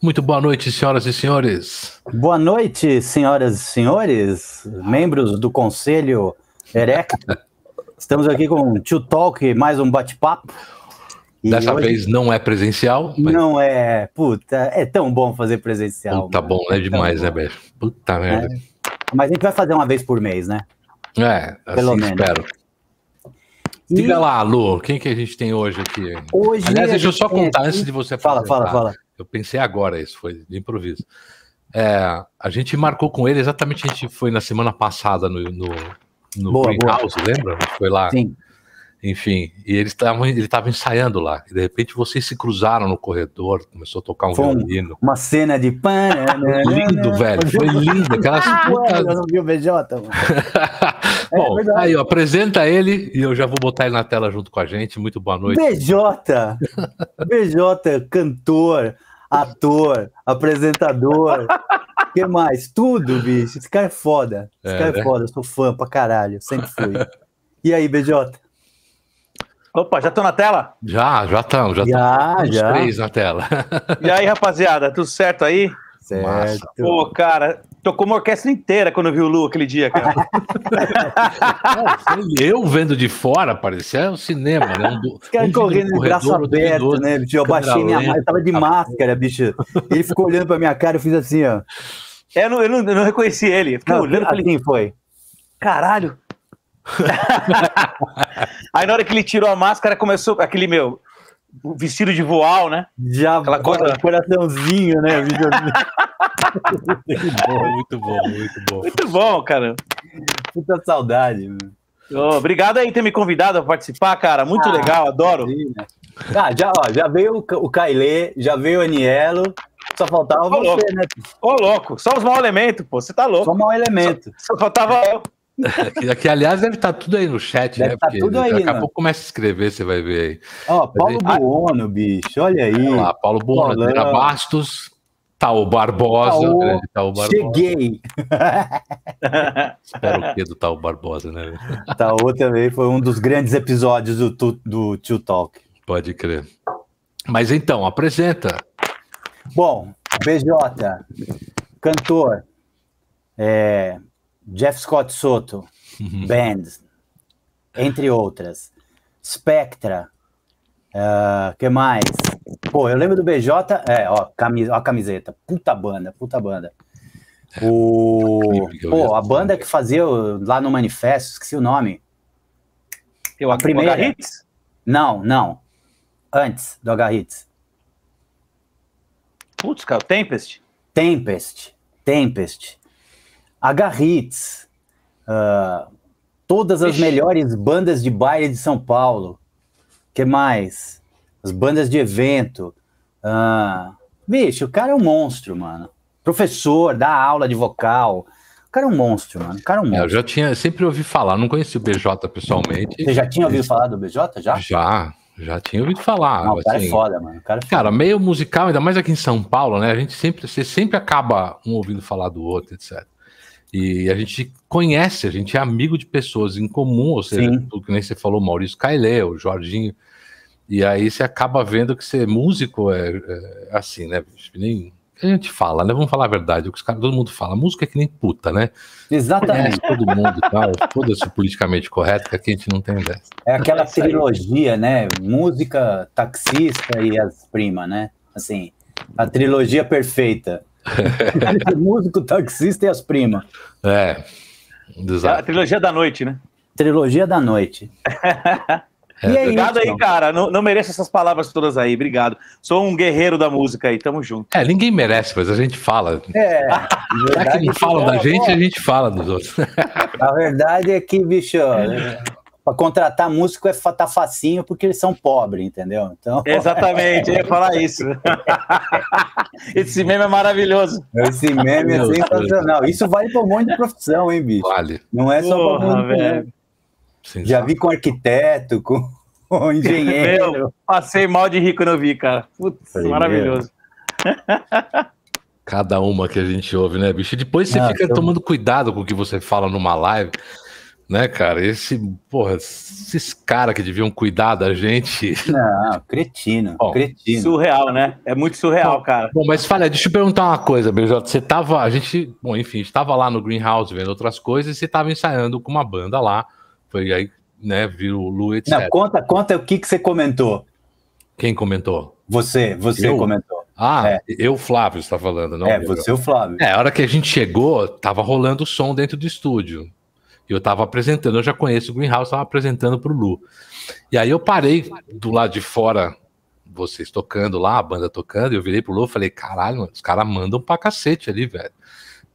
Muito boa noite, senhoras e senhores. Boa noite, senhoras e senhores, membros do Conselho Erecto. Estamos aqui com o Tio Talk, mais um bate-papo. E Dessa hoje... vez não é presencial. Mas... Não é. Puta, é tão bom fazer presencial. Tá bom, é demais, né, Beijo? Puta merda. É. Mas a gente vai fazer uma vez por mês, né? É, assim Pelo menos. espero. E... Diga lá, Lu, quem que a gente tem hoje aqui? Hoje Aliás, deixa eu só contar aqui... antes de você falar. Fala, fala, fala. Eu pensei agora, isso foi de improviso. É, a gente marcou com ele exatamente, a gente foi na semana passada no, no, no boa, Greenhouse, boa. lembra? A gente foi lá. Sim. Enfim, e ele estava ele tava ensaiando lá, e de repente vocês se cruzaram no corredor, começou a tocar um foi violino. Uma cena de pan. lindo, velho, foi lindo. Aquelas putas... Eu não vi o BJ, mano. Bom, é aí, ó, apresenta ele e eu já vou botar ele na tela junto com a gente. Muito boa noite. BJ! BJ, cantor, ator, apresentador. que mais? Tudo, bicho. Esse cara é foda. Esse é, cara é né? foda. Eu sou fã pra caralho. Sempre fui. E aí, BJ? Opa, já estão na tela? Já, já estão, já estão. Já, três na tela. E aí, rapaziada, tudo certo aí? Certo. Pô, cara, tocou uma orquestra inteira quando eu vi o Lu aquele dia, cara. eu vendo de fora, parecia um cinema, né? Um, Os caras um correndo de braço aberto, né? Bicho, eu baixei minha máscara, eu tava de máscara, bicho. Ele ficou olhando pra minha cara, eu fiz assim, ó. É, eu não, eu não, eu não reconheci ele. Fiquei não, olhando, falei, quem foi? Caralho, Aí na hora que ele tirou a máscara, começou aquele meu vestido de voal, né? Já aquela coisa, coraçãozinho, né? muito bom, muito bom, muito bom. Muito bom, cara. Puta saudade. Oh, obrigado aí por ter me convidado a participar, cara. Muito ah, legal, adoro. Ah, já, ó, já veio o Cailê, já veio o Anielo, só faltava ô, você, louco. né? Ô, louco, só os mau elementos, pô, você tá louco. Só mau elemento. Só, só faltava eu. que, que, aliás, deve estar tá tudo aí no chat, deve né? Tá tudo aí, daqui a pouco começa a escrever, você vai ver aí. Ó, Paulo aí, Buono, bicho, olha aí. Olha lá, Paulo Buono, Bastos, Taú Barbosa. Taú, grande Taú Barbosa. Cheguei! Espero o quê do Taú Barbosa, né? Taú também foi um dos grandes episódios do, do Tio Talk. Pode crer. Mas então, apresenta. Bom, BJ, cantor, é, Jeff Scott Soto, uhum. Band, entre outras. Spectra, uh, que mais? Pô, eu lembro do BJ, é, ó, camis, ó a camiseta, puta banda, puta banda. O, pô, a banda que fazia lá no Manifesto, esqueci o nome. Eu, a primeira. Hits? Não, não. Antes do H-Hits. Putz, cara, Tempest? Tempest, Tempest. H-Hits, uh, todas as Ixi. melhores bandas de baile de São Paulo. que mais? As bandas de evento. Uh, bicho, o cara é um monstro, mano. Professor, dá aula de vocal. O cara é um monstro, mano. O cara é um monstro. É, eu já tinha, sempre ouvi falar, não conheci o BJ pessoalmente. Você já tinha ouvido falar do BJ, já? Já, já tinha ouvido falar. Não, o cara é assim, é foda, mano. Cara, é foda. cara, meio musical, ainda mais aqui em São Paulo, né? A gente sempre, você sempre acaba um ouvindo falar do outro, etc. E a gente conhece, a gente é amigo de pessoas em comum, ou seja, o que nem você falou, Maurício Cailé, o Jorginho. E aí você acaba vendo que ser músico é, é assim, né? Nem a gente fala, né? Vamos falar a verdade, o que os caras, todo mundo fala, música é que nem puta, né? Exatamente. Conhece todo mundo e tal, foda-se politicamente correto, que aqui a gente não tem ideia. É aquela trilogia, né? Música, taxista e as primas, né? Assim, a trilogia perfeita. músico, taxista e as primas. É. Exato. É a trilogia da noite, né? Trilogia da noite. É, é obrigado aí, cara. Não, não mereço essas palavras todas aí. Obrigado. Sou um guerreiro da música aí. Tamo junto. É, ninguém merece, mas a gente fala. É. Já que não falam da gente, a gente fala dos outros. A verdade é que, bicho, para contratar músico é tá facinho porque eles são pobres, entendeu? Então... Exatamente, eu ia falar isso. Esse meme é maravilhoso. Esse meme é sensacional. Isso vale para um monte de profissão, hein, bicho? Vale. Não é só para muito, velho. Já vi com arquiteto, com, com engenheiro. Meu, passei mal de rico quando eu vi, cara. Putz, maravilhoso. Cada uma que a gente ouve, né, bicho? E depois você ah, fica tomando cuidado com o que você fala numa live né, cara? Esse, porra, esses caras que deviam cuidar da gente. Não, cretino, bom, cretino. Surreal, né? É muito surreal, bom, cara. Bom, mas fala, deixa eu perguntar uma coisa, BJ. Você tava, a gente, bom, enfim, estava lá no Greenhouse vendo outras coisas e você estava ensaiando com uma banda lá. Foi aí, né, viu o Lu, etc. Não, conta, conta o que, que você comentou. Quem comentou? Você, você eu? comentou. Ah, é. eu, Flávio, está falando, não? É, você, o Flávio. É, a hora que a gente chegou, tava rolando o som dentro do estúdio. Eu estava apresentando, eu já conheço o Greenhouse, estava apresentando para o Lu. E aí eu parei do lado de fora, vocês tocando lá, a banda tocando, eu virei pro Lu e falei, caralho, mano, os caras mandam pra cacete ali, velho.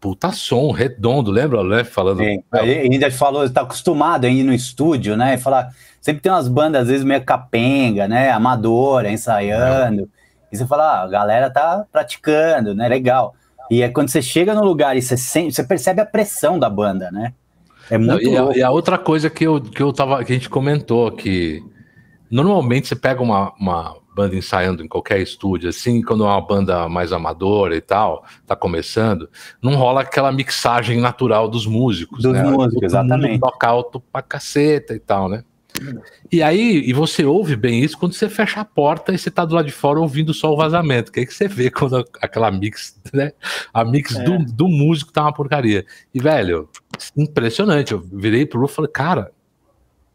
Puta som, redondo, lembra, né? Falando. Sim, ainda falou, está acostumado a ir no estúdio, né? E falar, sempre tem umas bandas, às vezes, meio capenga, né? Amadora, ensaiando. E você fala, ah, a galera tá praticando, né? Legal. E é quando você chega no lugar e você, sente, você percebe a pressão da banda, né? É muito Não, e, a, e, a, outra coisa que eu, que eu tava, que a gente comentou que normalmente você pega uma, uma banda ensaiando em qualquer estúdio, assim, quando é uma banda mais amadora e tal, tá começando, não rola aquela mixagem natural dos músicos. Dos né? músicos, exatamente. Toca alto pra caceta e tal, né? E aí, e você ouve bem isso quando você fecha a porta e você tá do lado de fora ouvindo só o vazamento. Que aí que você vê quando aquela mix, né? A mix é. do, do músico tá uma porcaria. E, velho, impressionante. Eu virei pro Lu e falei, cara,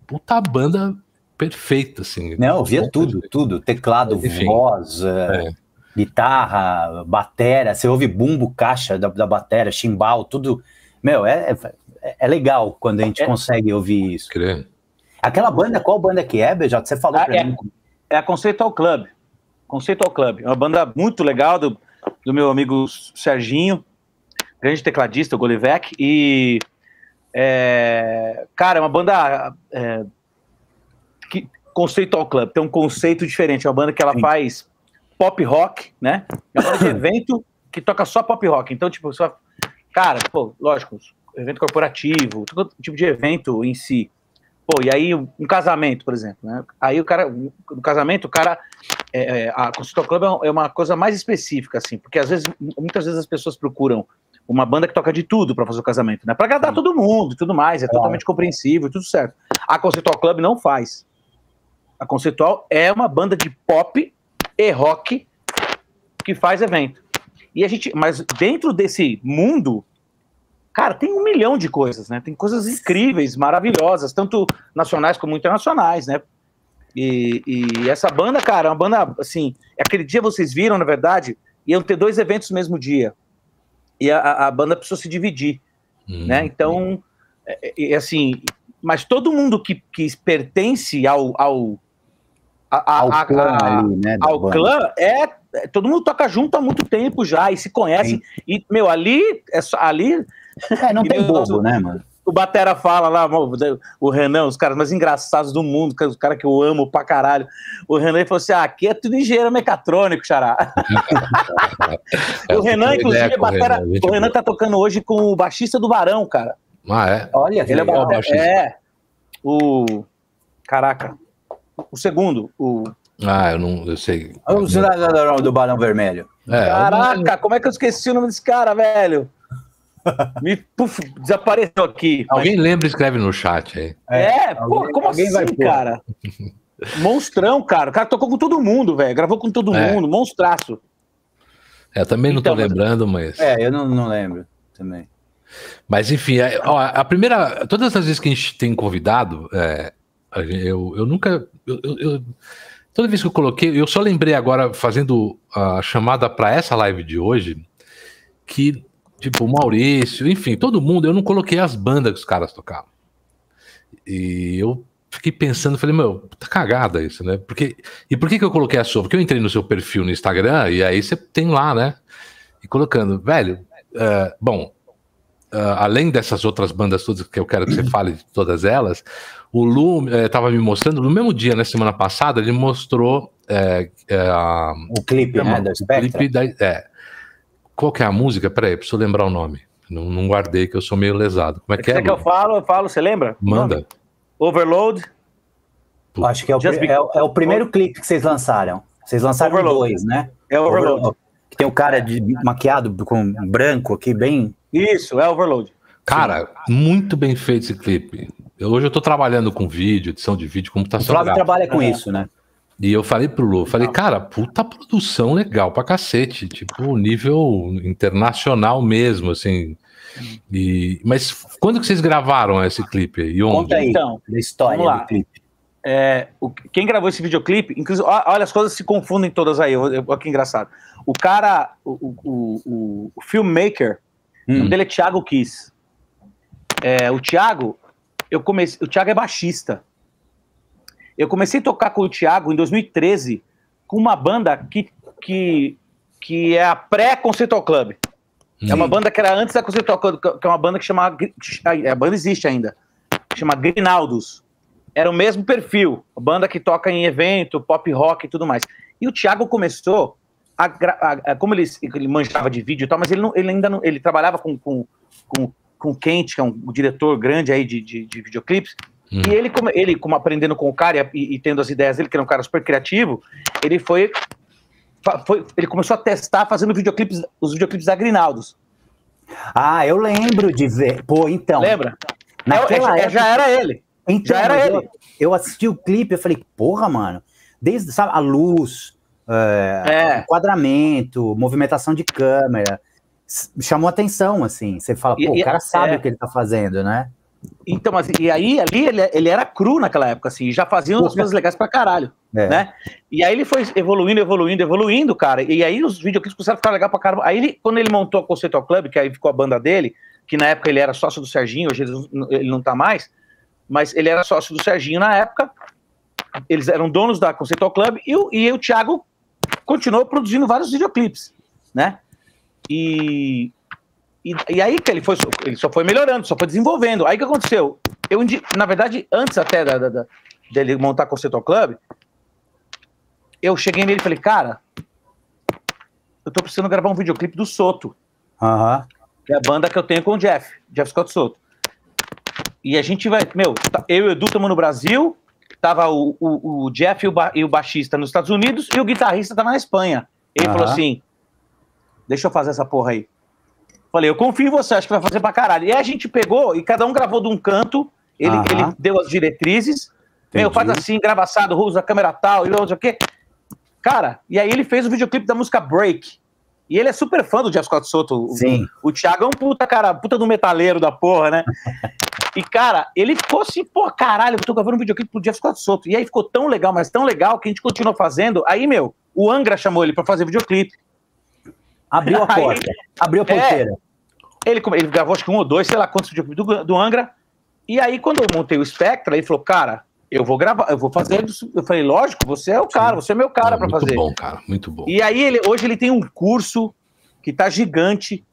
puta banda perfeita, assim. Não, eu via tudo, perfeito. tudo. Teclado, Enfim, voz, é. guitarra, batera. Você ouve bumbo, caixa da, da batera, chimbal, tudo. Meu, é, é, é legal quando a gente é. consegue ouvir isso. Crê. Aquela banda, qual banda que é, BJ? Você falou ah, pra é, mim. É a Conceitual Club. Conceitual Club. É uma banda muito legal do, do meu amigo Serginho, grande tecladista, o Golivec, e é, cara, é uma banda é, que Conceitual Club, tem um conceito diferente, é uma banda que ela Sim. faz pop rock, né? É uma banda de evento que toca só pop rock. Então, tipo, cara, pô, lógico, evento corporativo, todo tipo de evento em si. Pô, e aí um casamento, por exemplo, né? Aí o cara, no casamento, o cara, é, é a Consultor Club é, é uma coisa mais específica, assim, porque às vezes, muitas vezes as pessoas procuram uma banda que toca de tudo para fazer o casamento, né? Para agradar todo mundo e tudo mais, é, é totalmente compreensível, tudo certo. A Conceitual Club não faz. A Conceitual é uma banda de pop e rock que faz evento. E a gente, mas dentro desse mundo Cara, tem um milhão de coisas, né? Tem coisas incríveis, maravilhosas, tanto nacionais como internacionais, né? E, e, essa banda, cara, é uma banda, assim, aquele dia vocês viram, na verdade, iam ter dois eventos no mesmo dia. E a, a banda precisou se dividir, hum, né? Então, é, é, assim, mas todo mundo que, que pertence ao, ao, a, ao, clã, ali, né, ao clã é, é, todo mundo toca junto há muito tempo já e se conhece. Sim. E, meu, ali, é só, ali é, não tem bobo, né, mano? O Batera fala lá, o Renan, os caras mais engraçados do mundo, os caras que eu amo pra caralho. O Renan falou assim: ah, aqui é tudo engenheiro mecatrônico, xará. é, o Renan, inclusive, o, Batera, Renan, o Renan tá tocando hoje com o baixista do Barão, cara. Ah, é? Olha, ele é, batera, é o. Caraca. O segundo, o. Ah, eu não eu sei. O do Barão Vermelho. É, Caraca, como é que eu esqueci o nome desse cara, velho? Me puf, desapareceu aqui. Alguém mas... lembra e escreve no chat aí. É, é pô, como assim, vai cara? Monstrão, cara. O cara tocou com todo mundo, velho. Gravou com todo é. mundo, monstraço. É, também não então, tô lembrando, mas. É, eu não, não lembro também. Mas enfim, é, ó, a primeira. Todas as vezes que a gente tem convidado, é, eu, eu nunca. Eu, eu, toda vez que eu coloquei, eu só lembrei agora, fazendo a chamada para essa live de hoje, que Tipo, o Maurício, enfim, todo mundo. Eu não coloquei as bandas que os caras tocavam. E eu fiquei pensando, falei, meu, tá cagada isso, né? Porque, e por que, que eu coloquei a sua? Porque eu entrei no seu perfil no Instagram e aí você tem lá, né? E colocando, velho, uh, bom, uh, além dessas outras bandas todas que eu quero que você fale de todas elas, o Lu estava uh, me mostrando, no mesmo dia, na semana passada, ele mostrou o clipe, né, da Spectra. clipe da, é, qual que é a música? Peraí, preciso lembrar o nome. Não, não guardei, que eu sou meio lesado. Como é que é? Você que eu falo, eu falo, você lembra? Manda. Overload. Acho que é o, é, é o primeiro clipe que vocês lançaram. Vocês lançaram Overload. dois, né? É Overload. Overload. Que tem o um cara de, maquiado com branco aqui, bem. Isso, é Overload. Cara, Sim. muito bem feito esse clipe. Eu, hoje eu tô trabalhando com vídeo, edição de vídeo, computação. O Flávio trabalha com isso, né? E eu falei pro Lu, falei, cara, puta produção legal pra cacete, tipo, nível internacional mesmo, assim. E, mas quando que vocês gravaram esse clipe? E onde? Conta aí, Então, da história vamos lá. do clipe. É, o- quem gravou esse videoclipe, inclusive, olha, as coisas se confundem todas aí, olha que engraçado. O cara, o, o, o, o filmmaker, o Hum. nome dele é Thiago Kiss. É, o Thiago, eu comecei, o Thiago é baixista. Eu comecei a tocar com o Thiago em 2013 com uma banda que, que, que é a pré-Conceitual Club. É uma banda que era antes da Conceitual Club, que é uma banda que chama. A banda existe ainda. Chama Grinaldos. Era o mesmo perfil. A banda que toca em evento, pop rock e tudo mais. E o Thiago começou. A, a- a- como ele, ele manjava de vídeo e tal, mas ele, não- ele ainda não. Ele trabalhava com, com, com, com o Kent, que é um diretor grande aí de, de, de videoclipes. Hum. E ele, como, ele, como aprendendo com o cara e, e tendo as ideias dele, que era um cara super criativo, ele foi foi- ele começou a testar fazendo videoclipes, os videoclipes da Grinaldos. Ah, eu lembro de ver. Pô, então. Lembra? Naquela É, é, época, já era ele. então, já era ele. Eu, eu assisti o clipe, eu falei, porra, mano. Desde, sabe, a luz, é, É. enquadramento, movimentação de câmera. Chamou atenção, assim. Você fala, pô, e- o cara sabe é. o que ele tá fazendo, né? Então, mas, e aí, ali, ele, ele era cru naquela época, assim, já fazia umas coisas legais pra caralho, É. né? E aí ele foi evoluindo, evoluindo, evoluindo, cara, e aí os videoclipes começaram a ficar legal pra caramba. Aí, ele, quando ele montou a Conceitual Club, que aí ficou a banda dele, que na época ele era sócio do Serginho, hoje ele não- ele não tá mais, mas ele era sócio do Serginho na época, eles eram donos da Conceitual Club, e o, e o Thiago continuou produzindo vários videoclipes, né? E, e, e aí que ele, foi, ele só foi melhorando, só foi desenvolvendo. Aí que aconteceu? Eu, na verdade, antes até da, da- da- dele montar a Conceitual Club, eu cheguei nele e falei, cara, eu tô precisando gravar um videoclipe do Soto, que é a banda que eu tenho com o Jeff, Jeff Scott Soto. E a gente vai, meu, tá- eu e o Edu estamos no Brasil, tava o, o, o Jeff e o, e o baixista nos Estados Unidos e o guitarrista tava na Espanha. Ele Aham. falou assim, deixa eu fazer essa porra aí. Falei, eu confio em você, acho que vai fazer pra caralho. E aí a gente pegou e cada um gravou de um canto, ele, Aham. ele deu as diretrizes, meu, Entendi. faz assim, grava assado, usa a câmera tal, e não sei o quê. Cara, e aí ele fez o videoclipe da música Break. E ele é super fã do Jeff Scott Soto. O- Sim. O, Thiago é um puta, cara, puta do metaleiro da porra, né? E, cara, ele ficou assim, pô, caralho, eu tô gravando um videoclipe pro Jeff Scott Soto. E aí ficou tão legal, mas tão legal que a gente continuou fazendo. Aí, meu, o Angra chamou ele pra fazer videoclipe. Abriu a Aí- porta. Abriu a É. porteira. Ele, come- ele gravou acho que um ou dois, sei lá quantos videoclipes do, do Angra. E aí, quando eu montei o Spectra, ele falou, cara, eu vou gravar, eu vou fazer. isso." Eu falei, lógico, você é o cara, você é meu cara Ah, muito fazer. bom, cara, muito bom. E aí, ele, hoje ele tem um curso que tá gigante.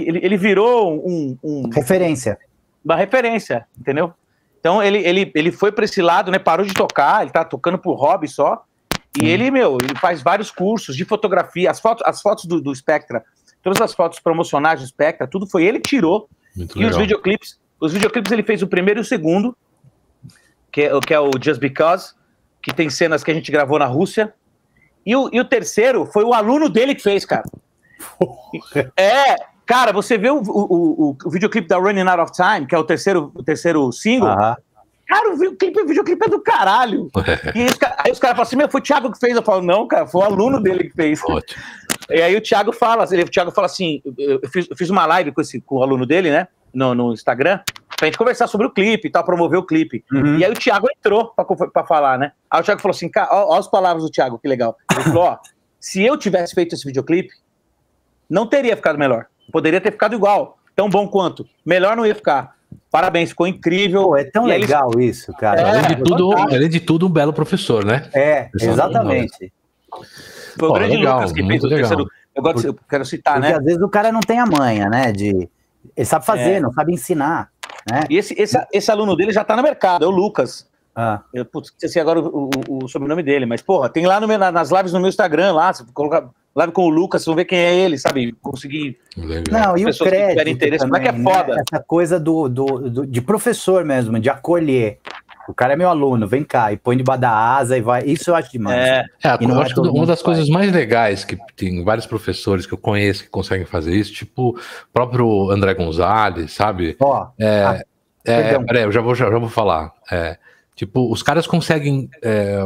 ele, ele virou um, um- Referência. uma referência, entendeu? Então ele, ele, ele foi para esse lado, né? Parou de tocar, ele tá tocando por hobby só. E ele, meu, ele faz vários cursos de fotografia, as fotos, as fotos do, do Spectra, todas as fotos promocionais do Spectra, tudo foi ele que tirou. Muito E os legal. videoclipes, os videoclipes ele fez o primeiro e o segundo, que é, o- que é o Just Because, que tem cenas que a gente gravou na Rússia. E o, e o terceiro foi o aluno dele que fez, cara. É, cara, você vê o, o, o, o videoclipe da Running Out of Time, que é o terceiro, o terceiro single. Aham. Cara, o videoclipe, o videoclipe é do caralho. E aí os, aí os caras falam assim: meu, foi o Thiago que fez. Eu falo, não, cara, foi o aluno dele que fez. Ótimo. E aí o Thiago fala, ele, o Thiago fala assim: eu eu fiz, eu fiz uma live com, esse, com o aluno dele, né? No, no Instagram, pra gente conversar sobre o clipe e tal, promover o clipe. Uhum. E aí o Thiago entrou pra, pra falar, né? Aí o Thiago falou assim: cara, ó, ó as palavras do Thiago, que legal. Ele falou: ó, se eu tivesse feito esse videoclipe, não teria ficado melhor. Poderia ter ficado igual, tão bom quanto. Melhor não ia ficar. Parabéns, ficou incrível. Pô, é tão E aí eles- legal isso, cara. É, além, de tudo, fantástico. além de tudo, um belo professor, né? É, exatamente. Foi o Pô, grande legal, Lucas que fez muito o legal. terceiro. Eu, gosto eu quero citar, Porque né? às vezes o cara não tem a manha, né? De... Ele sabe fazer, É. não sabe ensinar. Né? E esse, esse, esse aluno dele já tá no mercado, é o Lucas. Ah, Eu, putz, esqueci agora o, o, o sobrenome dele, mas, porra, tem lá no nas lives no meu Instagram, lá, se colocar live com o Lucas, vão ver quem é ele, sabe? Conseguir. Não, e o que crédito como é que é né? foda? Essa coisa do, do, do- de professor mesmo, de acolher. O cara é meu aluno, vem cá, e põe debaixo da asa e vai. Isso eu acho demais. É, É, E não eu é acho que uma das coisas mais legais que tem vários professores que eu conheço que conseguem fazer isso, tipo o próprio André Gonzalez, sabe? Ó, É, É, peraí, eu já vou, já, já vou falar. É, tipo, os caras conseguem é,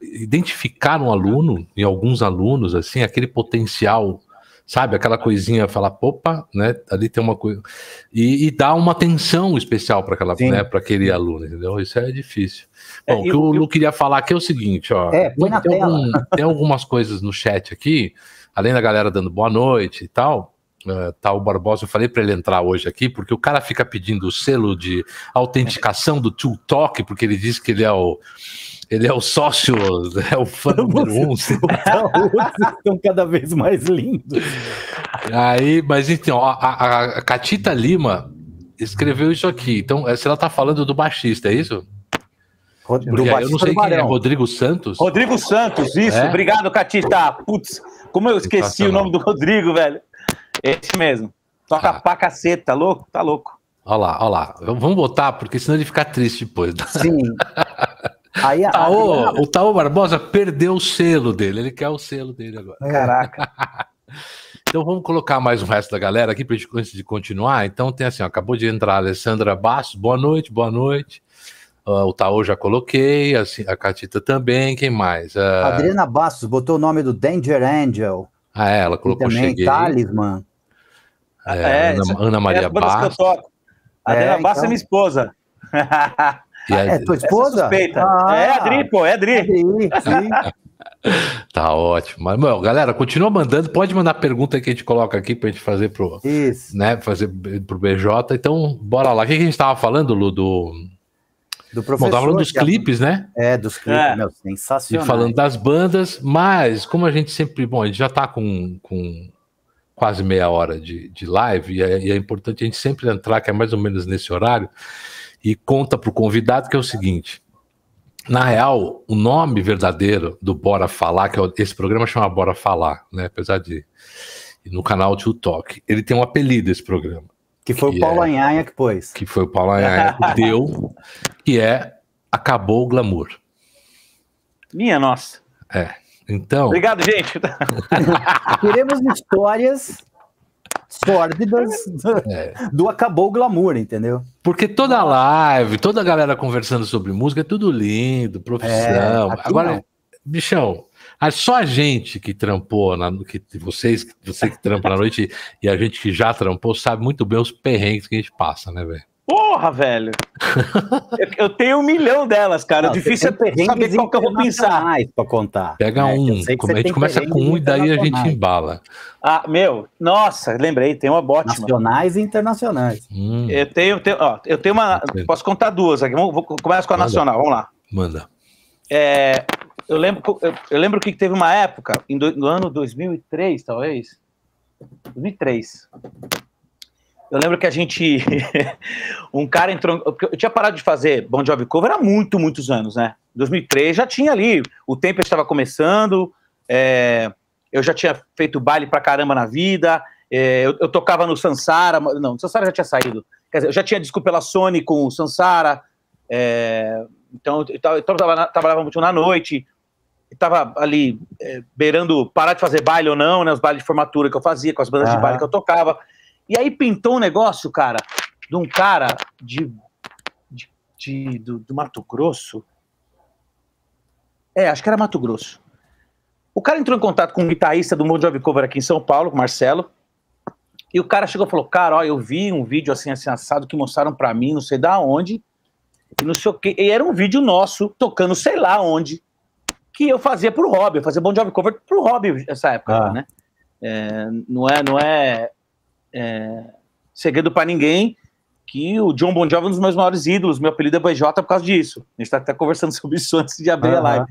identificar no aluno, em alguns alunos, assim, aquele potencial, sabe? Aquela coisinha, falar, opa, né? Ali tem uma coisa. E, e dar uma atenção especial para aquela, né, para aquele aluno, entendeu? Isso é difícil. É, Bom, o que eu, eu, queria falar aqui é o seguinte, ó. É, põe na tem, tela. Algum, tem algumas coisas no chat aqui, além da galera dando boa noite e tal. Uh, tá o Barbosa, eu falei para ele entrar hoje aqui, porque o cara fica pedindo o selo de autenticação do Tool Talk, porque ele diz que ele é o ele é o sócio, é o fã número um. Estão cada vez mais lindos. Aí, mas então, a, a, a Catita Lima escreveu isso aqui. Então, se ela tá falando do baixista, é isso? Rod- do eu não sei quem é. Rodrigo Santos. Rodrigo Santos, isso. É? Obrigado, Catita. Putz, como eu esqueci o nome do Rodrigo, velho. Esse mesmo. Toca Ah. pra caceta, tá louco? Tá louco. Olha lá, olha lá. Vamos botar, porque senão ele fica triste depois. Sim. Aí a Taô, Adriana- o Taô Barbosa perdeu o selo dele, ele quer o selo dele agora. Caraca. Então vamos colocar mais o resto da galera aqui pra gente, antes de continuar. Então tem assim, ó, acabou de entrar a Alessandra Bastos, boa noite, boa noite. Ah, o Taô já coloquei, assim, a Catita também, quem mais? a Ah, Adriana Bastos botou o nome do Danger Angel. ah, é, ela E colocou também Cheguei. Talisman. É, É, Ana, Ana É Maria eu Bastos. toco. A É, Adriana Bassa então. é minha esposa. e a- É tua esposa? Suspeita. Ah, É a Adri, pô, é a Adri. Adri, sim. Tá ótimo. Mas, meu, galera, continua mandando. Pode mandar pergunta que a gente coloca aqui pra gente fazer pro, Isso. né, fazer pro BJ. Então, bora lá. O que, que a gente tava falando, Lu? Do... Do Bom, professor. tava falando dos é- clipes, né? É, dos clipes, É. meu, E sensacional. falando das bandas, mas como a gente sempre. Bom, a gente já tá com, com quase meia hora de, de live, e é, e é importante a gente sempre entrar, que é mais ou menos nesse horário, e conta pro convidado que é o seguinte. Na real, o nome verdadeiro do Bora Falar, que é o- esse programa chama Bora Falar, né? Apesar de. No canal Tio Talk. Ele tem um apelido, esse programa. Que foi que o Paulo é- Anhanha que pôs. que foi o Paulo Anhanha que deu, que é Acabou o Glamour. Minha nossa. Então, Obrigado, gente. Queremos histórias sórdidas É. do Acabou o Glamour, entendeu? porque toda live, toda a galera conversando sobre música é tudo lindo, profissão. É, Agora, não. bichão, é só a gente que trampou, na, que vocês, você que trampa na noite e a gente que já trampou, sabe muito bem os perrengues que a gente passa, né, velho? Porra, velho. Eu, eu tenho um milhão delas, cara. Não, difícil é saber qual que eu vou pensar. internacionais pra contar. Pega É, eu um, a gente começa com um e daí a gente embala. Ah, meu, nossa, lembrei, tem uma ótima. Nacionais e internacionais. Hum, Eu tenho, tenho- ó, eu tenho uma. Posso contar duas aqui. Vamos, vou, começa com a Manda. nacional, vamos lá. manda. É, eu, lembro, eu, eu lembro que teve uma época, em do- no ano 2003, talvez. 2003. Eu lembro que a gente. um cara entrou. Eu tinha parado de fazer Bon Jovi Cover há muito, muitos anos, né? 2003 já tinha ali. O tempo estava começando. é, eu já tinha feito baile pra caramba na vida. é, eu, eu tocava no Sansara. Não, o Sansara já tinha saído. Quer dizer, eu já tinha disco pela Sony com o Sansara. é, então, eu eu tava trabalhava muito na noite. Estava ali é, beirando parar de fazer baile ou não, né? Os bailes de formatura que eu fazia, com as bandas de Aham. baile que eu tocava. E aí pintou um negócio, cara, de um cara de, de, de- do, do Mato Grosso. É, acho que era Mato Grosso. O cara entrou em contato com um guitarrista do Bon Jovi Cover aqui em São Paulo, com o Marcelo. E o cara chegou e falou: Cara, ó, eu vi um vídeo assim, assim, assado que mostraram pra mim, não sei da onde. E não sei o quê. E era um vídeo nosso, tocando sei lá onde. Que eu fazia pro hobby, eu fazia Bon Jovi Cover pro hobby nessa época, Ah. né? É, não é, não é, é segredo pra ninguém que o John Bon Jovi é um dos meus maiores ídolos, meu apelido é BJ por causa disso. A gente tá até conversando sobre isso antes de abrir a Aham. live.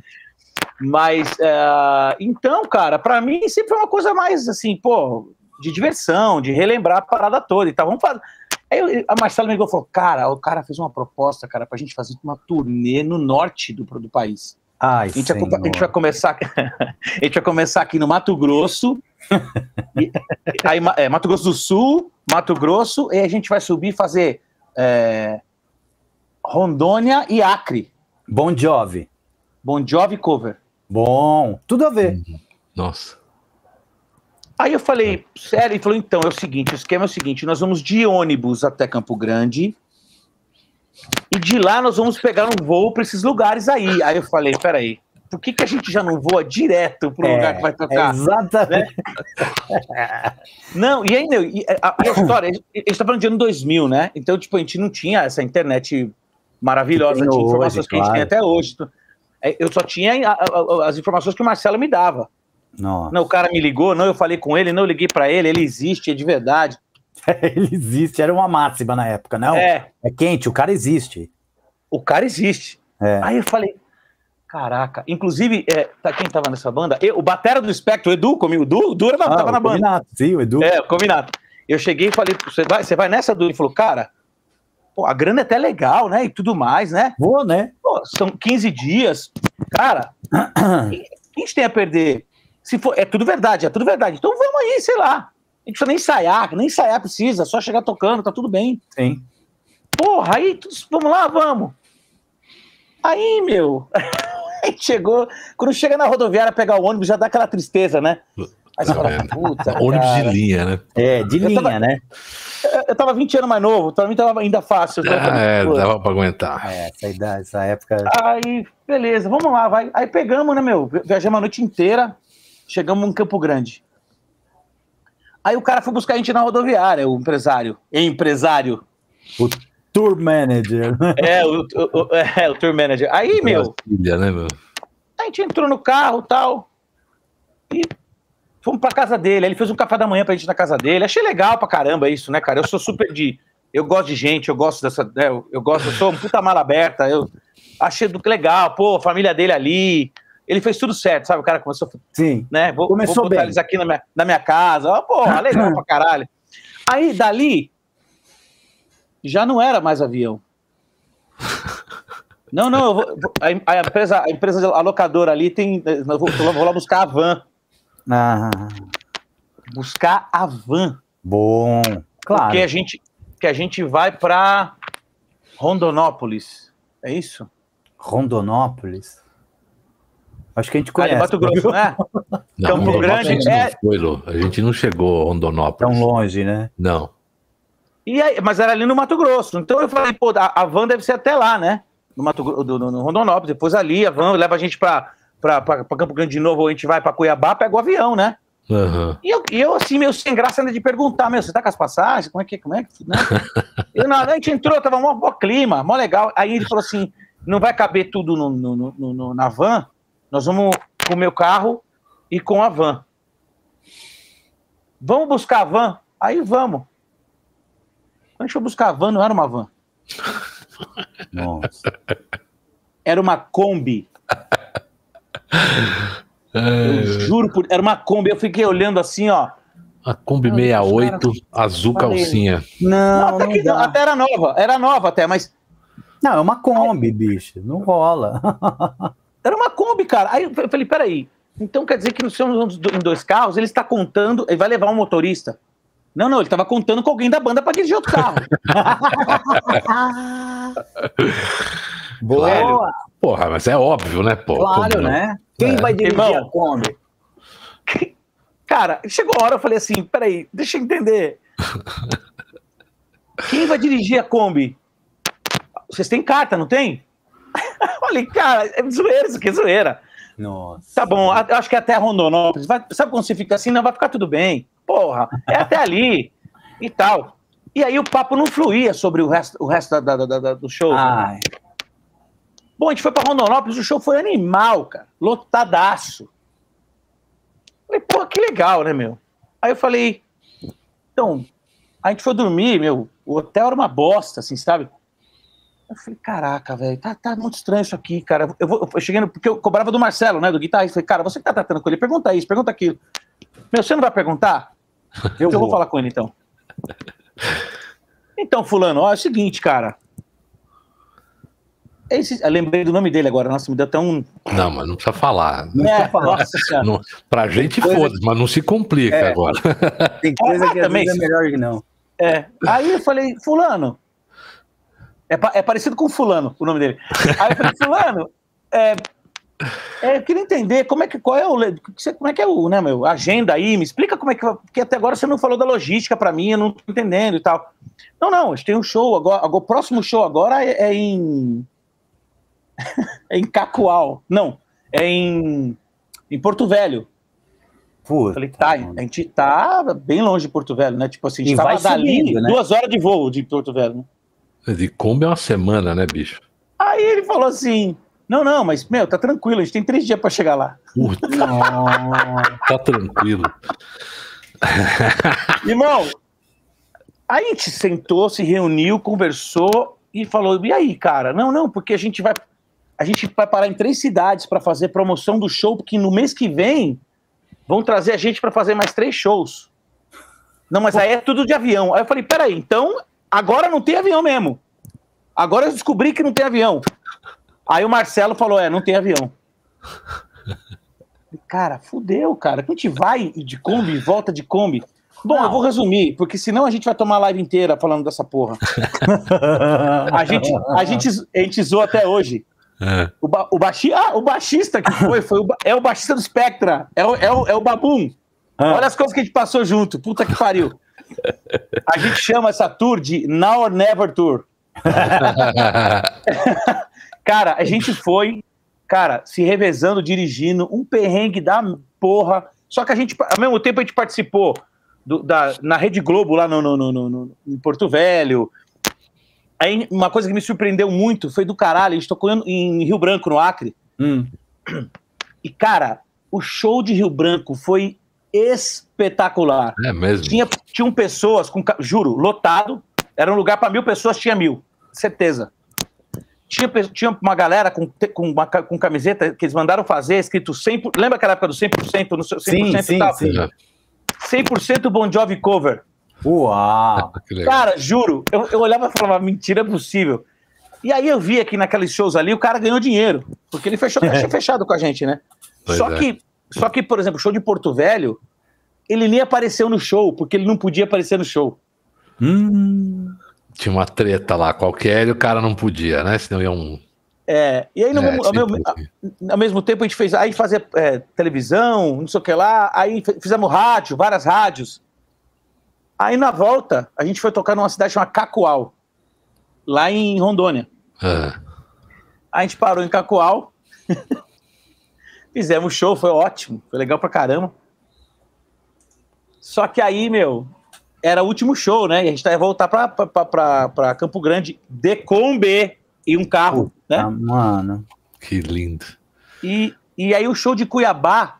Mas, é, então, cara, pra mim sempre foi uma coisa mais assim, pô, de diversão, de relembrar a parada toda e tal. Vamos fazer. Aí a Marcela me ligou e falou: Cara, o cara fez uma proposta, cara, pra gente fazer uma turnê no norte do, do país. Ai, A gente, vai, a gente vai começar, a gente vai começar aqui no Mato Grosso, e- aí, é, Mato Grosso do Sul, Mato Grosso, e a gente vai subir e fazer é, Rondônia e Acre, Bon Jovi. Bon Jovi cover. Bom, tudo a ver. Nossa. Aí eu falei, sério, ele falou, então, é o seguinte, o esquema é o seguinte, nós vamos de ônibus até Campo Grande, E de lá nós vamos pegar um voo para esses lugares aí. Aí eu falei, peraí, por que, que a gente já não voa direto para o é, lugar que vai tocar? Exatamente. Né? não, e aí, meu, e a, a história, a gente está falando de ano 2000, né? Então, tipo, a gente não tinha essa internet maravilhosa de informações hoje, que a gente tem até hoje. É, eu só tinha as informações que o Marcelo me dava. Nossa. Não, o cara me ligou, não, eu falei com ele, não, eu liguei para ele, ele existe, é de verdade. ele existe, era uma máxima na época, não? É. É quente, o cara existe. O cara existe. É. Aí eu falei, caraca. Inclusive, é, tá, quem tava nessa banda? Eu, o batera do Espectro, o Edu comigo. O Edu, era, ah, tava na banda. Combinato, sim, o Edu. É, combinado. Eu cheguei e falei, você vai, você vai nessa, Edu? Ele falou, cara, pô, a grana é até legal, né? E tudo mais, né? Vou, né? Pô, são 15 dias. Cara, o que a gente tem a perder? Se for, é tudo verdade, é tudo verdade. Então vamos aí, sei lá. A gente precisa nem ensaiar, nem ensaiar precisa, só chegar tocando, tá tudo bem. Sim. Porra, aí, vamos lá, vamos. Aí, meu, chegou, quando chega na rodoviária pegar o ônibus, já dá aquela tristeza, né? Aí você tá fala, puta, Ônibus cara. de linha, né? É, de linha, tava, né? Eu tava 20 anos mais novo, pra mim tava ainda fácil. Ah, é, dava pra aguentar. É, essa idade, essa época. Aí, beleza, vamos lá, vai. Aí pegamos, né, meu? Viajamos a noite inteira, chegamos em Campo Grande. Aí o cara foi buscar a gente na rodoviária, o empresário. Empresário. O tour manager. É, o, o, é, o tour manager. Aí, meu. Filha, né, meu? A gente entrou no carro e tal. E fomos pra casa dele. Aí ele fez um café da manhã pra gente na casa dele. Achei legal pra caramba isso, né, cara? Eu sou super de. Eu gosto de gente, eu gosto dessa. Né, eu, eu gosto, eu sou um puta mala aberta. Eu achei do que legal, pô, a família dele ali ele fez tudo certo, sabe? O cara começou. Sim. Né? Vou, começou vou botar bem. eles aqui na minha, na minha casa. Oh, porra, legal pra caralho. Aí, dali, já não era mais avião. Não, não, vou, a, a, empresa, a empresa a locadora ali tem. Eu vou, vou lá buscar a van. Ah. Buscar a van. Bom, claro. Porque a gente, que a gente vai para Rondonópolis. É isso? Rondonópolis? Acho que a gente conhece. Mato Grosso, né? Não, Campo Grande a gente, é... não foi, Lu. a gente não chegou a Rondonópolis. Tão longe, né? Não. E aí, mas era ali no Mato Grosso. Então eu falei, pô, a, a van deve ser até lá, né? No, Mato, do, no, no Rondonópolis. Depois ali, a van leva a gente pra, pra, pra, pra Campo Grande de novo, ou a gente vai pra Cuiabá, pega o avião, né? Uhum. E, eu, e eu, assim, meio sem graça ainda de perguntar, meu, você tá com as passagens? Como é que, como é que, né? eu, não, a gente entrou, tava mó, mó clima, mó legal. Aí ele falou assim, não vai caber tudo no, no, no na van? Nós vamos com o meu carro e com a van. Vamos buscar a van? Aí vamos. A gente foi buscar a van, não era uma van. Nossa. Era uma Kombi. Eu juro por. Era uma Kombi. Eu fiquei olhando assim, ó. A Kombi 68, cara, azul calcinha. Não, não, até, não até, era nova. Era nova até, mas. Não, é uma Kombi, bicho. Não rola. Era uma Kombi, cara. Aí eu falei, peraí. Então quer dizer que no seu em dois carros ele está contando, ele vai levar um motorista. Não, não, ele estava contando com alguém da banda para dirigir outro carro. Boa! Porra, mas é óbvio, né? Pô, claro, como... né? Quem é. vai dirigir Irmão, a Kombi? Cara, chegou a hora, eu falei assim: peraí, deixa eu entender. Quem vai dirigir a Kombi? Vocês têm carta, não tem? Falei, cara, é zoeira isso aqui, é zoeira. Nossa. Tá bom, acho que é até Rondonópolis. Vai, sabe quando você fica assim? Não, vai ficar tudo bem. Porra, é até ali e tal. E aí o papo não fluía sobre o resto, o resto da, da, da, do show. Ai. Bom, a gente foi pra Rondonópolis, o show foi animal, cara. Lotadaço. Falei, pô, que legal, né, meu? Aí eu falei, então, a gente foi dormir, meu, o hotel era uma bosta, assim, sabe? Eu falei, caraca, velho, tá, tá muito estranho isso aqui, cara. Eu, vou, eu cheguei no, porque eu cobrava do Marcelo, né, do guitarrista. Falei, cara, você que tá tratando com ele, pergunta isso, pergunta aquilo. Meu, você não vai perguntar? Eu, então, vou. vou falar com ele, então. Então, fulano, ó, é o seguinte, cara. Esse, eu lembrei do nome dele agora, nossa, me deu até um. Não, mas não precisa falar. Não é, nossa não, pra gente foda mas não se complica é, agora. Tem coisa ah, que também, é melhor que não. É. Aí eu falei, fulano, é, é, parecido com fulano, o nome dele. Aí eu falei, fulano, é, É, eu queria entender como é que qual é o como é que é o, né, meu, agenda aí, me explica como é que porque até agora você não falou da logística para mim, eu não tô entendendo e tal. Não, não, a gente tem um show agora, agora o próximo show agora é, é em é em Cacoal. Não, é em em Porto Velho. Puta, Falei, tá, mano. a gente tá bem longe de Porto Velho, né? Tipo assim, a gente e tava dali, né? duas horas de voo de Porto Velho. Né? De Kombi é uma semana, né, bicho? Aí ele falou assim: não, não, mas, meu, tá tranquilo, a gente tem três dias para chegar lá. Puta. tá tranquilo. Irmão, aí a gente sentou, se reuniu, conversou e falou: e aí, cara? Não, não, porque a gente vai. A gente vai parar em três cidades para fazer promoção do show, porque no mês que vem vão trazer a gente para fazer mais três shows. Não, mas aí é tudo de avião. Aí eu falei: peraí, então agora não tem avião mesmo. Agora eu descobri que não tem avião. Aí o Marcelo falou: é, não tem avião. cara, fudeu, cara. A gente vai de Kombi, volta de Kombi. Bom, não. eu vou resumir, porque senão a gente vai tomar a live inteira falando dessa porra. a, gente, a, gente, a gente zoou até hoje. É. O, ba, o, baixi, ah, o baixista que foi, foi o, é o baixista do Spectra, é o, é o, é o Babum. Ah. Olha as coisas que a gente passou junto, puta que pariu. A gente chama essa tour de Now or Never Tour. Cara, a gente foi, cara, se revezando, dirigindo, um perrengue da porra. Só que a gente, ao mesmo tempo, a gente participou do, da, na Rede Globo, lá no, no, no, no, em Porto Velho. Aí, uma coisa que me surpreendeu muito foi do caralho. A gente tocou em Rio Branco, no Acre. Hum. E, cara, o show de Rio Branco foi espetacular. É mesmo? Tinha, tinham pessoas, com, juro, lotado. Era um lugar para mil pessoas, tinha mil. Certeza. Tinha, tinha uma galera com, com, uma, com camiseta que eles mandaram fazer, escrito 100%. Lembra aquela época do 100%? No 100% sim, sim, tal? sim. 100% Bon Jovi cover. Uau! Cara, juro, eu, eu olhava e falava, mentira, é possível. E aí eu vi aqui naqueles shows ali, o cara ganhou dinheiro, porque ele fechou caixa fechado com a gente, né? só, é. que, só que, por exemplo, o show de Porto Velho, ele nem apareceu no show, porque ele não podia aparecer no show. Hum. Tinha uma treta lá qualquer e o cara não podia, né? Senão ia um. É, e aí, no é, mesmo, ao, mesmo, ao, mesmo, tempo, a gente fez. Aí fazia é, televisão, não sei o que lá, aí fizemos rádio, várias rádios. Aí na volta, a gente foi tocar numa cidade chamada Cacoal, lá em Rondônia. É. A gente parou em Cacoal, fizemos show, foi ótimo, foi legal pra caramba. Só que aí, meu, era o último show, né? E a gente ia voltar para Campo Grande de Kombi e um carro, Puta, né? Mano. Que lindo. E, e aí o show de Cuiabá,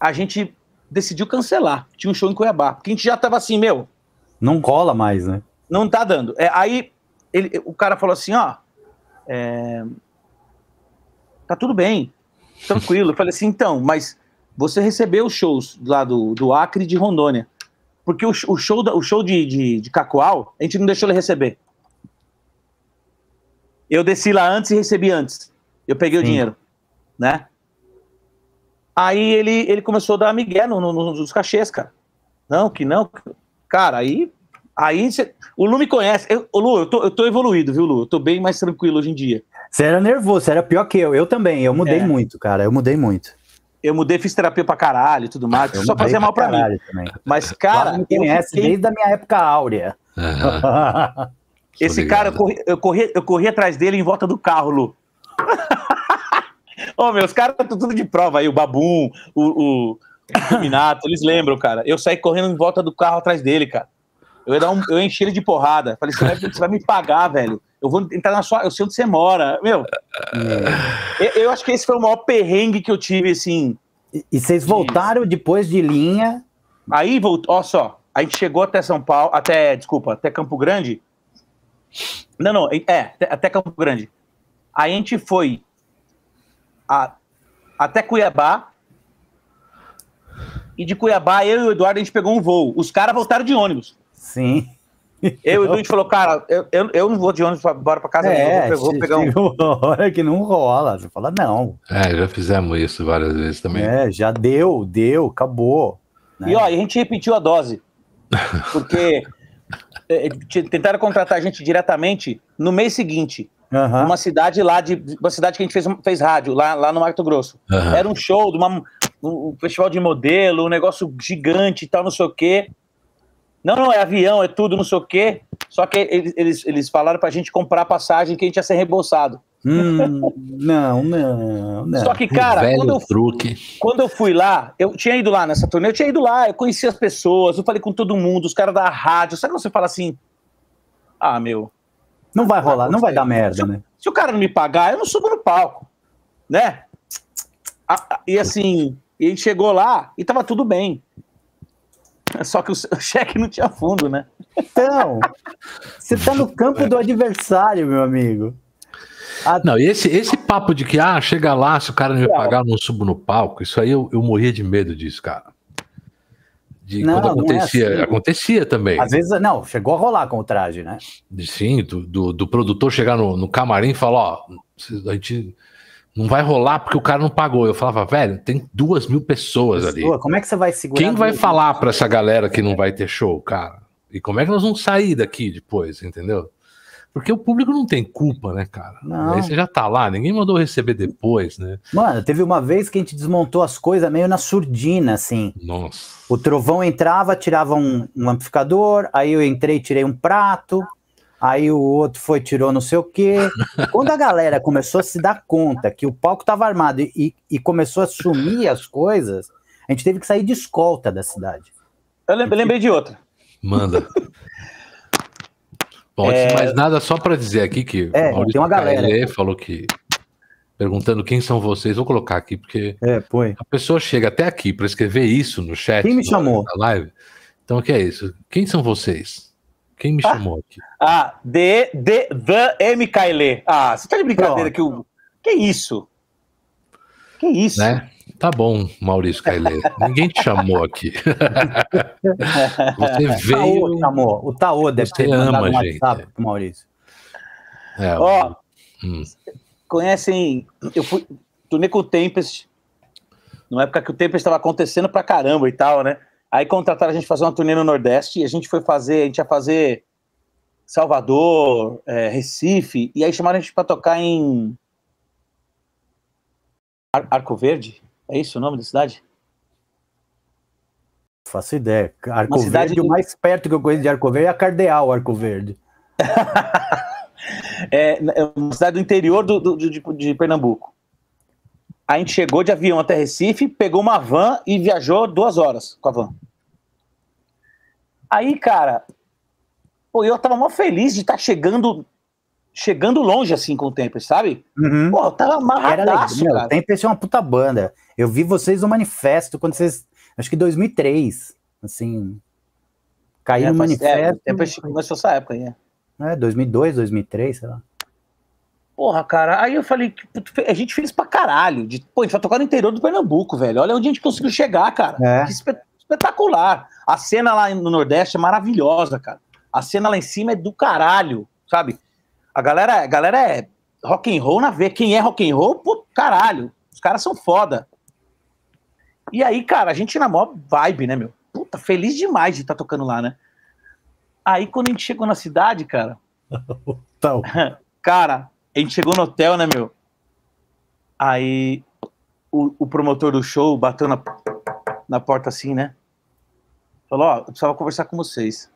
a gente decidiu cancelar. Tinha um show em Cuiabá. Porque a gente já tava assim, meu. Não cola mais, né? Não tá dando. É, aí ele, o cara falou assim: ó. É, tá tudo bem, tranquilo. Eu falei assim, então, mas você recebeu os shows lá do, do Acre de Rondônia. Porque o, o show, da, o show de, de, de Cacoal, a gente não deixou ele receber. Eu desci lá antes e recebi antes. Eu peguei Sim. o dinheiro, né? Aí ele, ele começou a dar migué no, no, nos cachês, cara. Não, que não. Cara, aí. Aí cê, o Lu me conhece. Eu, Lu, eu tô, eu tô evoluído, viu, Lu? Eu tô bem mais tranquilo hoje em dia. Você era nervoso, você era pior que eu. Eu também, eu mudei é. muito, cara. Eu mudei muito eu mudei, fiz terapia pra caralho e tudo mais, eu só fazia mal pra, mim. Também. Mas, cara. me conhece fiquei... desde a minha época áurea. Uhum. Esse cara, eu corri, eu, corri, eu corri atrás dele em volta do carro, Lu. Ô, oh, meus caras estão tudo de prova aí, o Babum, o, o, o Minato, eles lembram, cara. Eu saí correndo em volta do carro atrás dele, cara. Eu ia dar um, eu enchi ele de porrada. Falei, você vai, você vai me pagar, velho. Eu vou entrar na sua. Eu sei onde você mora. Meu. É. Eu, eu, acho que esse foi o maior perrengue que eu tive, assim. E, e vocês voltaram depois de linha. Aí voltou, ó só. A gente chegou até São Paulo, até, desculpa, até Campo Grande. Não, não, é, até Campo Grande. Aí a gente foi a, até Cuiabá. E de Cuiabá, eu e o Eduardo, a gente pegou um voo. Os caras voltaram de ônibus. Sim. Eu e o Luiz falou, cara, eu, eu, eu, não vou de ônibus pra, embora pra casa, é, eu vou, pegar um. hora que não rola. Você fala, não. É, já fizemos isso várias vezes também. É, já deu, deu, acabou. Né? E ó, a gente repetiu a dose. Porque é, tentaram contratar a gente diretamente no mês seguinte. Uhum. Uma cidade lá de. Uma cidade que a gente fez, fez rádio, lá, lá no Mato Grosso. Uhum. Era um show de uma, um festival de modelo, um negócio gigante e tal, não sei o quê. Não, não, é avião, é tudo, não sei o quê. Só que eles, eles, eles falaram pra gente comprar passagem que a gente ia ser reembolsado. Hum, não, não, não. Só que, cara, quando eu, truque. quando eu fui lá, eu tinha ido lá nessa turnê, eu tinha ido lá, eu conheci as pessoas, eu falei com todo mundo, os caras da rádio. Sabe quando você fala assim? Ah, meu. Não vai rolar, não vai dar merda, se, né? Se o cara não me pagar, eu não subo no palco, né? E assim, e a gente chegou lá e tava tudo bem. Só que o cheque não tinha fundo, né? Então, você tá no campo do adversário, meu amigo. A... Não, e esse, esse papo de que, ah, chega lá, se o cara não me pagar, eu não subo no palco, isso aí eu, eu morria de medo disso, cara. De não, quando acontecia, é assim. acontecia também. Às vezes, não, chegou a rolar com o traje, né? Sim, do, do, do produtor chegar no, no camarim e falar, ó, a gente não vai rolar porque o cara não pagou. Eu falava, velho, tem duas mil pessoas ali. Como é que você vai segurar? Quem vai falar para essa galera que não vai ter show, cara? E como é que nós vamos sair daqui depois, entendeu? Porque o público não tem culpa, né, cara? Não. Aí você já tá lá, ninguém mandou receber depois, né? Mano, teve uma vez que a gente desmontou as coisas meio na surdina, assim. Nossa. O trovão entrava, tirava um, um amplificador, aí eu entrei, tirei um prato, aí o outro foi, tirou não sei o quê. Quando a galera começou a se dar conta que o palco estava armado e, e, começou a sumir as coisas, a gente teve que sair de escolta da cidade. Eu lembrei de outra. Manda. Bom, antes de é. mais nada, só para dizer aqui que é, Maurício tem uma galera. falou que perguntando quem são vocês, vou colocar aqui porque é, põe. a pessoa chega até aqui para escrever isso no chat. Quem me chamou? Na live. Então o que é isso? Quem são vocês? Quem me ah, chamou aqui? Ah, de, de, the M. Kaile. Ah, você tá de brincadeira Pronto. que o. Que isso? Que isso? Né? Tá bom, Maurício Cailê. Ninguém te chamou aqui. Você veio. O Taô, o Taô deve Você ter ama, um gente. WhatsApp pro Maurício. É, Ó, hum. conhecem. Eu fui. Turnê com o Tempest. Na época que o Tempest estava acontecendo pra caramba e tal, né? Aí contrataram a gente fazer uma turnê no Nordeste e a gente foi fazer. A gente ia fazer Salvador, é, Recife, e aí chamaram a gente para tocar em Ar Arco Verde. É isso o nome da cidade? Faço ideia. Arco uma Verde, o mais perto que eu conheço de Arco Verde é a Cardeal Arco Verde. É, é uma cidade do interior do, do, de, de, Pernambuco. A gente chegou de avião até Recife, pegou uma van e viajou duas horas com a van. Aí, cara, pô, eu tava mó feliz de estar tá chegando chegando longe assim com o Tempest, sabe? Uhum. Pô, tava amarradaço, cara. O Tempest é uma puta banda. Eu vi vocês no manifesto quando vocês, acho que 2003, assim, caiu é, no manifesto. É, o Tempest começou essa época, né? É, 2002, 2003, sei lá. Porra, cara, aí eu falei, a gente fez pra caralho. De, pô, a gente vai tocar no interior do Pernambuco, velho. Olha onde a gente conseguiu chegar, cara. É. Que espetacular. A cena lá no Nordeste é maravilhosa, cara. A cena lá em cima é do caralho, sabe? A galera, a galera é rock and roll na ver. Quem é rock and roll, pô, caralho. Os caras são foda. E aí, cara, a gente na maior vibe, né, meu? Puta, feliz demais de estar tá tocando lá, né? Aí quando a gente chegou na cidade, cara. cara, a gente chegou no hotel, né, meu? Aí o, o promotor do show bateu na, na porta assim, né? Falou, ó, eu precisava conversar com vocês.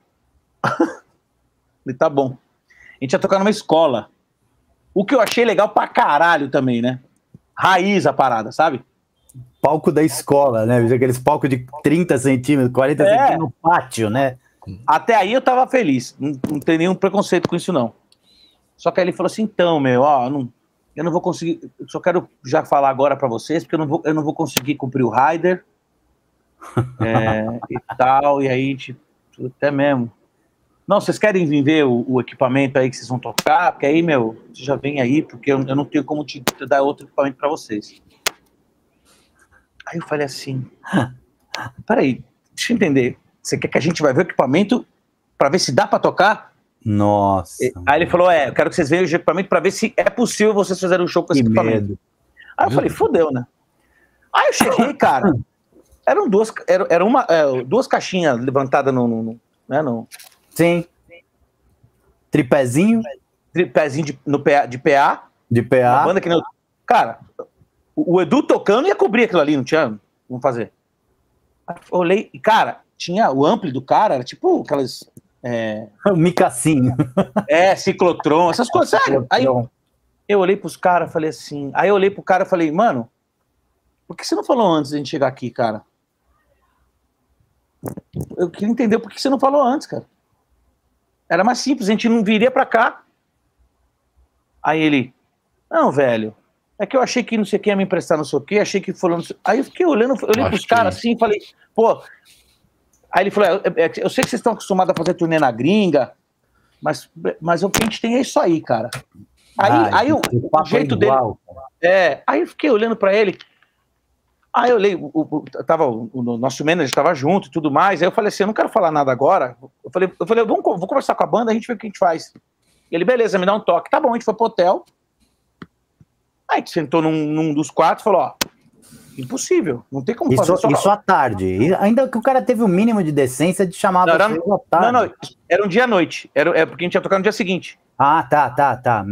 Ele tá bom a gente ia tocar numa escola. O que eu achei legal pra caralho também, né? Raiz a parada, sabe? Palco da escola, né? Aqueles palcos de 30 centímetros, 40 é. centímetros no pátio, né? Até aí eu tava feliz. Não, não tem nenhum preconceito com isso, não. Só que aí ele falou assim: então, meu, ó, não, eu não vou conseguir. Só quero já falar agora para vocês, porque eu não, vou, eu não vou conseguir cumprir o rider. é, e tal. E aí, tipo, até mesmo. Não, vocês querem vir ver o, o, equipamento aí que vocês vão tocar? Porque aí, meu, já vem aí, porque eu, eu não tenho como te, te dar outro equipamento para vocês. Aí eu falei assim: peraí, deixa eu entender. Você quer que a gente vai ver o equipamento para ver se dá para tocar? Nossa. Aí ele falou: é, eu quero que vocês vejam o equipamento para ver se é possível vocês fazerem um show com esse que equipamento. Medo. Aí eu falei: fodeu, né? Aí eu cheguei, cara. Eram duas, era, era uma, é, duas caixinhas levantadas no, no, no, né, no, Sim. Tripézinho. pezinho de, no PA, de PA. De PA. banda que não... Cara, o, o Edu tocando ia cobrir aquilo ali, não tinha. Vamos fazer. Aí eu olhei, e, cara, tinha o ampli do cara, era tipo aquelas. É, O Micassinho. é ciclotron, essas coisas, sério. Aí eu olhei pros caras, falei assim. Aí eu olhei pro cara e falei, mano, por que você não falou antes de a gente chegar aqui, cara? Eu queria entender por que você não falou antes, cara. Era mais simples, a gente não viria pra cá. Aí ele, não, velho, é que eu achei que não sei quem ia me emprestar não sei o quê, achei que fulano... sei- Aí eu fiquei olhando, eu olhei Acho pros caras assim e falei, pô... Aí ele falou, é, é, eu sei que vocês estão acostumados a fazer turnê na gringa, mas, mas o que a gente tem é isso aí, cara. Aí, Ah, aí o, o é jeito dele... igual. É, aí eu fiquei olhando pra ele. Aí eu olhei, o, o, tava, o, o nosso manager estava junto e tudo mais. Aí eu falei assim: eu não quero falar nada agora. Eu falei, eu falei vamos, vou conversar com a banda, a gente vê o que a gente faz. Ele, beleza, me dá um toque. Tá bom, a gente foi pro hotel. Aí a gente sentou num, num dos quartos e falou: ó, impossível, não tem como fazer Isso, só- isso à tarde. E ainda que o cara teve o mínimo de decência de chamar Não, era- à tarde. Não, não, era um dia à noite. Era, é porque a gente ia tocar no dia seguinte. Ah, tá, tá, tá.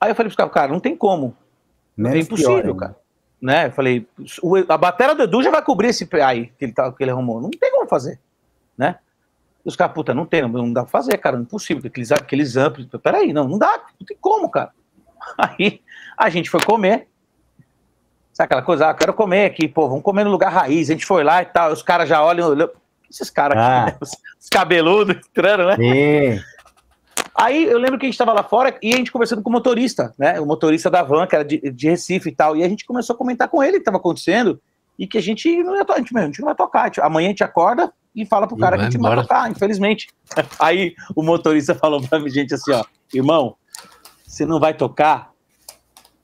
Aí eu falei pros caras, cara, não tem como. Menos é impossível, pior, cara. Né? Eu falei, o- a bateria do Edu já vai cobrir esse aí que ele, tá, que ele arrumou. Não tem como fazer, né? E os caras, puta, não tem, não, não dá pra fazer, cara, impossível. Aqueles, aqueles amplos, peraí, não, não dá, não tem como, cara. Aí a gente foi comer. Sabe aquela coisa? Ah, quero comer aqui, pô, vamos comer no lugar raiz. A gente foi lá e tal, os caras já olham, olham esses caras aqui, Ah. né? Os, os cabeludos entrando, né? E... Aí eu lembro que a gente estava lá fora e a gente conversando com o motorista, né? O motorista da van, que era de, de Recife e tal. E a gente começou a comentar com ele o que estava acontecendo e que a gente não ia a gente, a gente não vai tocar. Gente- amanhã a gente acorda e fala pro cara que a gente não vai tocar, infelizmente. Aí o motorista falou pra gente assim, ó, irmão, você não vai tocar?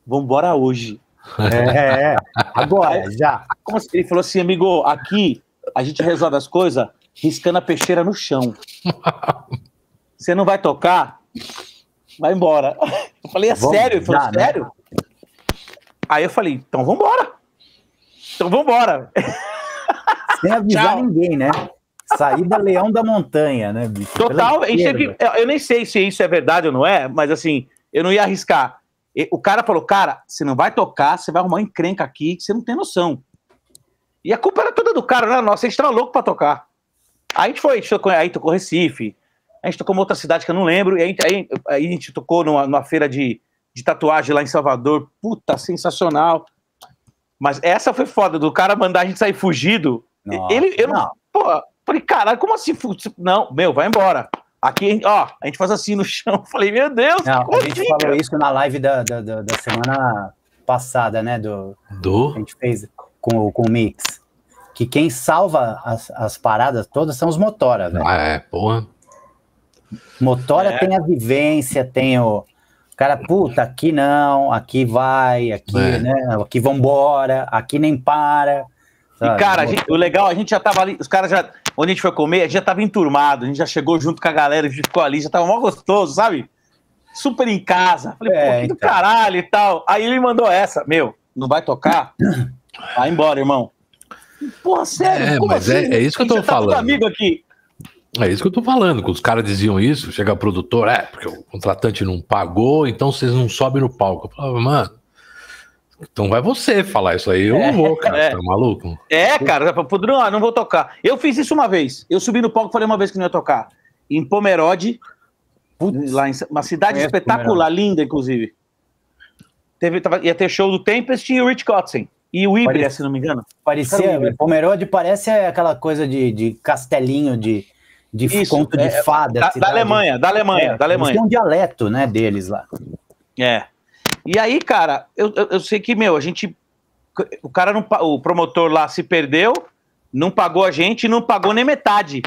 Vambora hoje. É, agora, já. Como assim? Ele falou assim, amigo, aqui a gente resolve as coisas riscando a peixeira no chão. Você não vai tocar? Vai embora. Eu falei, é Vamos, sério? Ele falou, já, né? sério? Aí eu falei, então vambora. Então vambora. Sem avisar ninguém, né? Saída Leão da Montanha, né, bicho? Total, eu nem sei se isso é verdade ou não é, mas assim, eu não ia arriscar. E- O cara falou, cara, você não vai tocar, você vai arrumar uma encrenca aqui que você não tem noção. E a culpa era toda do cara, não nossa, a gente tava louco pra tocar. Aí a gente foi, a gente tocou, aí tocou Recife, a gente tocou uma outra cidade que eu não lembro, e aí, aí- aí a gente tocou numa, numa feira de, de tatuagem lá em Salvador, puta, sensacional. Mas essa foi foda, do cara mandar a gente sair fugido. Nossa, ele, eu não, não. Pô, falei, caralho, como assim? Não, meu, vai embora. Aqui, ó, a gente faz assim no chão. Falei, meu Deus, Não, a gente assim, falou isso na live da, da, da, da semana passada, né? Do, a Do. gente fez com, o- com o Mix. Que quem salva as, as paradas todas são os Motora, velho. Ah, é, porra. Motora É. tem a vivência, tem o. Cara, puta, aqui não, aqui vai, aqui, É. né? Aqui vambora, aqui nem para. E, sabe? cara, a gente- o legal, a gente já tava ali, os caras já, onde a gente foi comer, a gente já tava enturmado, a gente já chegou junto com a galera, a gente ficou ali, já tava mó gostoso, sabe? Super em casa. Falei, É, pô, que do então. caralho e tal. Aí ele mandou essa, meu, não vai tocar? Vai embora, irmão. Porra, sério? É, como mas assim? é- é isso que eu tô já tá falando. amigo aqui. É isso que eu tô falando. Quando os caras diziam isso, chega o produtor, é, porque o contratante não pagou, então vocês não sobem no palco. Eu falava, mano, então vai você falar isso aí. Eu não vou, cara. é. Tá maluco? É, cara, não, ah, não vou tocar. Eu fiz isso uma vez. Eu subi no palco e falei uma vez que não ia tocar. Em Pomerode, Putz, lá em uma cidade espetacular, linda, inclusive. Teve, tava- ia ter show do Tempest e o Rich Kotzen. E o Ibria, se não me engano. parecia. Pomerode parece aquela coisa de, de castelinho, de, de Isso, conto de é, fada. Da, da. Alemanha, da Alemanha, É, da Alemanha. têm um dialeto, né, deles lá. É. E aí, cara, eu, eu, eu sei que, meu, a gente. O cara não. O promotor lá se perdeu, não pagou a gente e não pagou nem metade.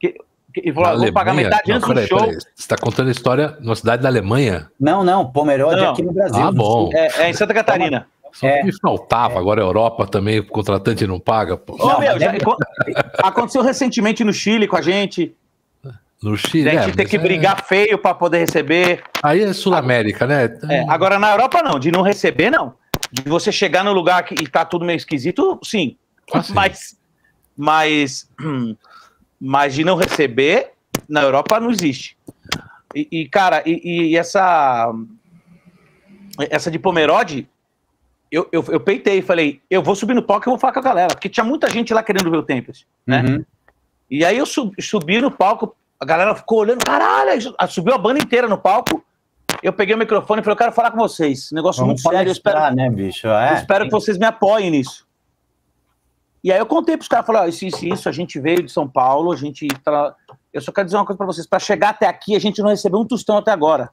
Que- Ele falou, "Ah, vou pagar metade Não, antes do show. peraí. Você tá contando a história numa cidade da Alemanha? Não, não, Pomerode Não. aqui no Brasil. Ah, bom. É, é em Santa Catarina. Só É. que faltava. Agora a Europa também, o contratante não paga. Pô. Ô, Não, meu, já- é- co- aconteceu recentemente no Chile com a gente. No Chile. A é, gente tem mas que é- brigar feio para poder receber. Aí é Sul-América, né? É, agora na Europa não, de não receber não. De você chegar no lugar que, e tá tudo meio esquisito, sim. Ah, sim. Mas, mas, mas de não receber na Europa não existe. E, e cara, e, e, essa. Essa de Pomerode, eu, eu, eu peitei e falei, eu vou subir no palco e vou falar com a galera, porque tinha muita gente lá querendo ver o Tempest, né? Uhum. E aí eu sub, subi no palco, a galera ficou olhando, caralho, subiu a banda inteira no palco. Eu peguei o microfone e falei, eu quero falar com vocês. Negócio Vamos muito sério. Eu espero, né, bicho? É, eu espero que vocês me apoiem nisso. E aí eu contei pros caras, falei, ó, isso, isso, isso, a gente veio de São Paulo, a gente. Tá... Eu só quero dizer uma coisa para vocês, para chegar até aqui, a gente não recebeu um tostão até agora.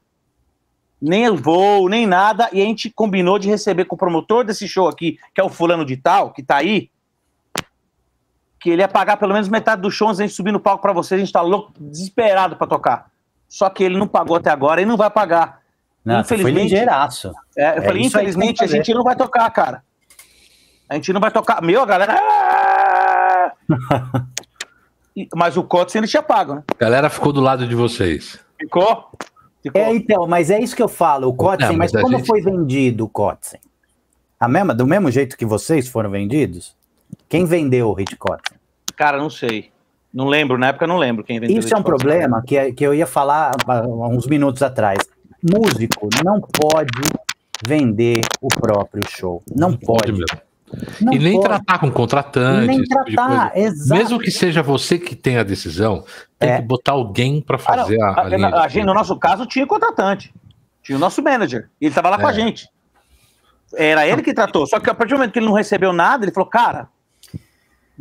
Nem voo, nem nada, e a gente combinou de receber com o promotor desse show aqui, que é o fulano de tal, que tá aí, que ele ia pagar pelo menos metade do show antes a gente subir no palco para vocês, a gente tá louco, desesperado para tocar. Só que ele não pagou até agora e não vai pagar. Não, infelizmente. Foi ligeiraço. É, eu é falei, infelizmente, a gente não vai tocar, cara. A gente não vai tocar. Meu, a galera. mas o Kotzen ele tinha pago, né? A galera ficou do lado de vocês. Ficou? ficou. É, então, mas é isso que eu falo, o Kotzen, mas, mas como gente... foi vendido o Kotzen? A mesma, do mesmo jeito que vocês foram vendidos? Quem vendeu o Hit Kotzen? Cara, não sei. Não lembro, na época não lembro quem vendeu. Isso é um problema que, que eu ia falar há uns minutos atrás. Músico não pode vender o próprio show. Não, pode. pode mesmo. Não e nem pode. tratar com contratante. Nem tipo tratar, exato. Mesmo que seja você que tenha a decisão, tem é. que botar alguém para fazer ah, a, a, linha a, gente, No nosso caso, tinha contratante. Tinha o nosso manager. Ele estava lá é. com a é. gente. Era ele que tratou. Só que a partir do momento que ele não recebeu nada, ele falou, cara,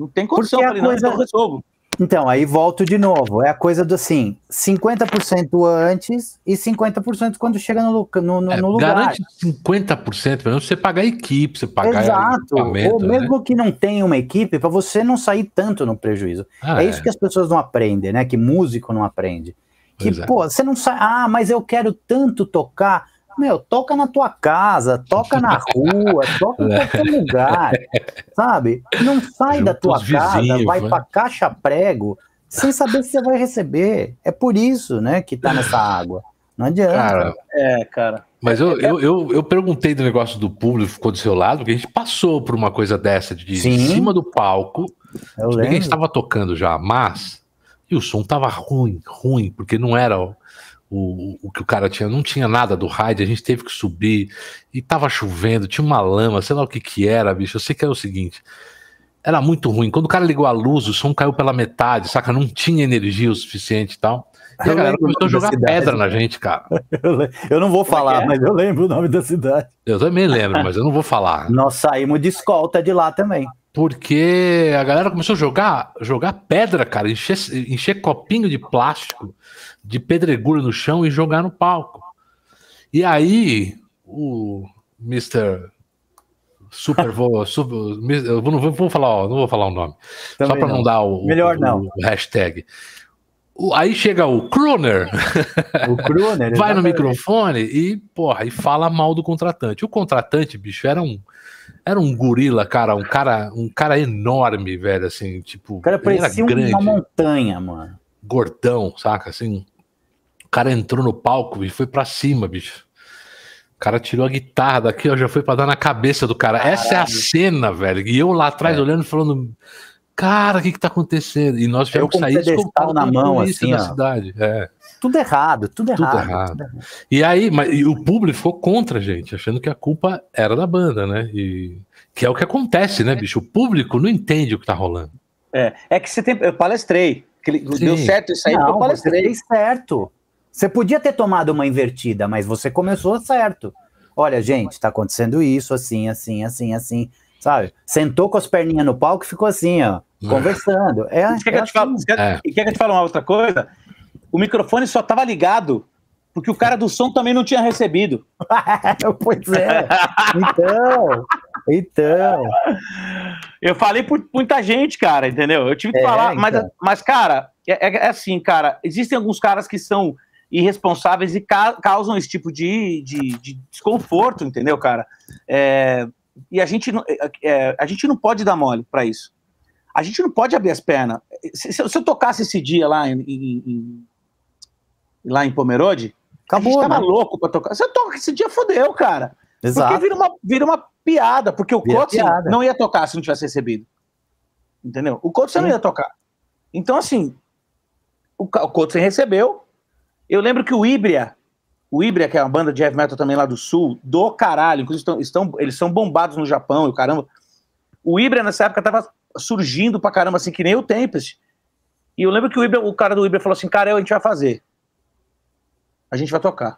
não tem condição. Porque falei, coisa... não, então eu resolvo. Então, aí volto de novo. É a coisa do assim: 50% antes e 50% quando chega no, no, no, é, lugar. Garante 50%, para você pagar a equipe, você pagar Exato. Ou né? mesmo né? que não tenha uma equipe, para você não sair tanto no prejuízo. Ah, é, é, isso que as pessoas não aprendem, né? Que músico não aprende. Que, é. pô, você não sai. Ah, mas eu quero tanto tocar. Meu, toca na tua casa, toca na rua, toca em qualquer lugar, sabe? Não sai da tua casa, vizinhos, vai né? pra caixa prego, sem saber se você vai receber. É por isso, né, que tá nessa água. Não adianta. Cara, é, cara. Mas eu, eu, eu, eu, perguntei do negócio do público, ficou do seu lado, porque a gente passou por uma coisa dessa, de Sim. em cima do palco. Eu lembro. A gente estava tocando já, mas. E o som tava ruim, ruim, porque não era o, o que o cara tinha, não tinha nada do raid, a gente teve que subir e tava chovendo, tinha uma lama, sei lá o que que era, bicho. Eu sei que era o seguinte, era muito ruim. Quando o cara ligou a luz, o som caiu pela metade, saca? Não tinha energia o suficiente e tal. E a galera começou a jogar pedra na gente, cara. Eu não vou é falar, é? mas eu lembro o nome da cidade. Eu também lembro, mas eu não vou falar. Nós saímos de escolta de lá também. Porque a galera começou a jogar, jogar pedra, cara, encher, encher copinho de plástico de pedregulho no chão e jogar no palco. E aí, o Mr. Super vou, super, eu não vou, vou falar, ó, não vou falar o nome, Também só para não. dar o, Melhor o, não. o hashtag. O, aí chega o Kruner, o vai no microfone e porra, e fala mal do contratante. O contratante, bicho, era um era um gorila, cara, um cara, um cara enorme, velho, assim, tipo, o cara parecia grande, uma montanha, mano. Gordão, saca, assim, cara entrou no palco e foi para cima, bicho. O cara tirou a guitarra daqui, ó, já foi para dar na cabeça do cara. Caralho. Essa é a cena, velho. E eu lá atrás é. olhando, falando, cara, o que que tá acontecendo? E nós tivemos que sair com na mão, assim, na cidade. É. Tudo errado, tudo, tudo errado, errado. Tudo errado. E aí, mas, e o público ficou contra a gente, achando que a culpa era da banda, né? E que é o que acontece, né, bicho? O público não entende o que tá rolando. É, é que você tem, eu palestrei, que deu certo isso aí, não, eu palestrei. certo. Você podia ter tomado uma invertida, mas você começou certo. Olha, gente, tá acontecendo isso, assim, assim, assim, assim, sabe? Sentou com as perninhas no palco e ficou assim, ó, conversando. É, e quer, é que assim. quer, é. quer que eu te fale uma outra coisa? O microfone só tava ligado porque o cara do som também não tinha recebido. pois é. Então, então. Eu falei por muita gente, cara, entendeu? Eu tive que é, falar, então. mas, mas, cara, é, é, assim, cara, existem alguns caras que são irresponsáveis e ca causam esse tipo de, de, de, desconforto, entendeu, cara? É, e a gente, não, é, é a gente não pode dar mole para isso. A gente não pode abrir as pernas. Se, se, eu tocasse esse dia lá em, em, em lá em Pomerode, Acabou, a gente tava né? louco pra tocar. Você toca esse dia, fodeu, cara. Exato. Porque vira uma, vira uma piada, porque o Coach não ia tocar se não tivesse recebido. Entendeu? O Coach não ia tocar. Então, assim, o, o Coach recebeu, Eu lembro que o Ibria, o Ibria, que é uma banda de heavy metal também lá do sul, do caralho, inclusive estão, estão, eles são bombados no Japão, e o caramba. O Ibria nessa época tava surgindo pra caramba, assim, que nem o Tempest. E eu lembro que o, o cara do Ibra falou assim: cara, a gente vai fazer. A gente vai tocar.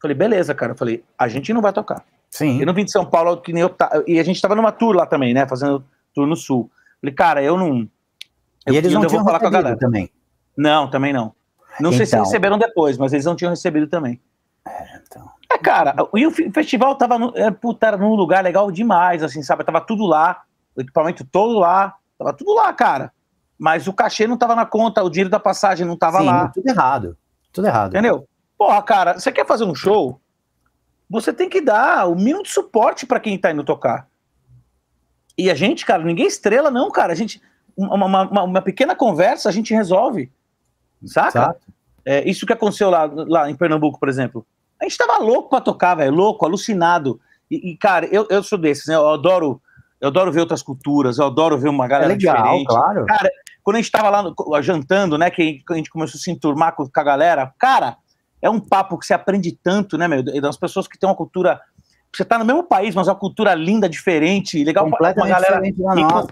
Falei, beleza, cara. Falei, a gente não vai tocar. Sim. Eu não vim de São Paulo, que nem eu. E a gente tava numa tour lá também, né? Fazendo tour no sul. Falei, cara, eu não. Eu, e eles não tinham falar com a galera também. Não, também não. Não então... sei se então. receberam depois, mas eles não tinham recebido também. É, então. É, cara, e o festival tava, no, é, puta, era num lugar legal demais, assim, sabe? Tava tudo lá, o equipamento todo lá, tava tudo lá, cara. Mas o cachê não tava na conta, o dinheiro da passagem não tava Sim, lá. Tudo errado. Tudo errado. Entendeu? Porra, cara, você quer fazer um show? Você tem que dar o mínimo de suporte para quem tá indo tocar. E a gente, cara, ninguém estrela, não, cara. A gente. Uma, uma, uma pequena conversa a gente resolve. Saca? É, isso que aconteceu lá, lá em Pernambuco, por exemplo. A gente tava louco pra tocar, velho, louco, alucinado. E, e, cara, eu, eu sou desses, né? Eu adoro, eu adoro ver outras culturas, eu adoro ver uma galera é legal, diferente. Claro. Cara, quando a gente tava lá no, jantando, né, que a gente começou a se enturmar com, com a galera, cara, é um papo que você aprende tanto, né, meu? Das pessoas que têm uma cultura. Você tá no mesmo país, mas uma cultura linda, diferente, legal pra uma galera. E com,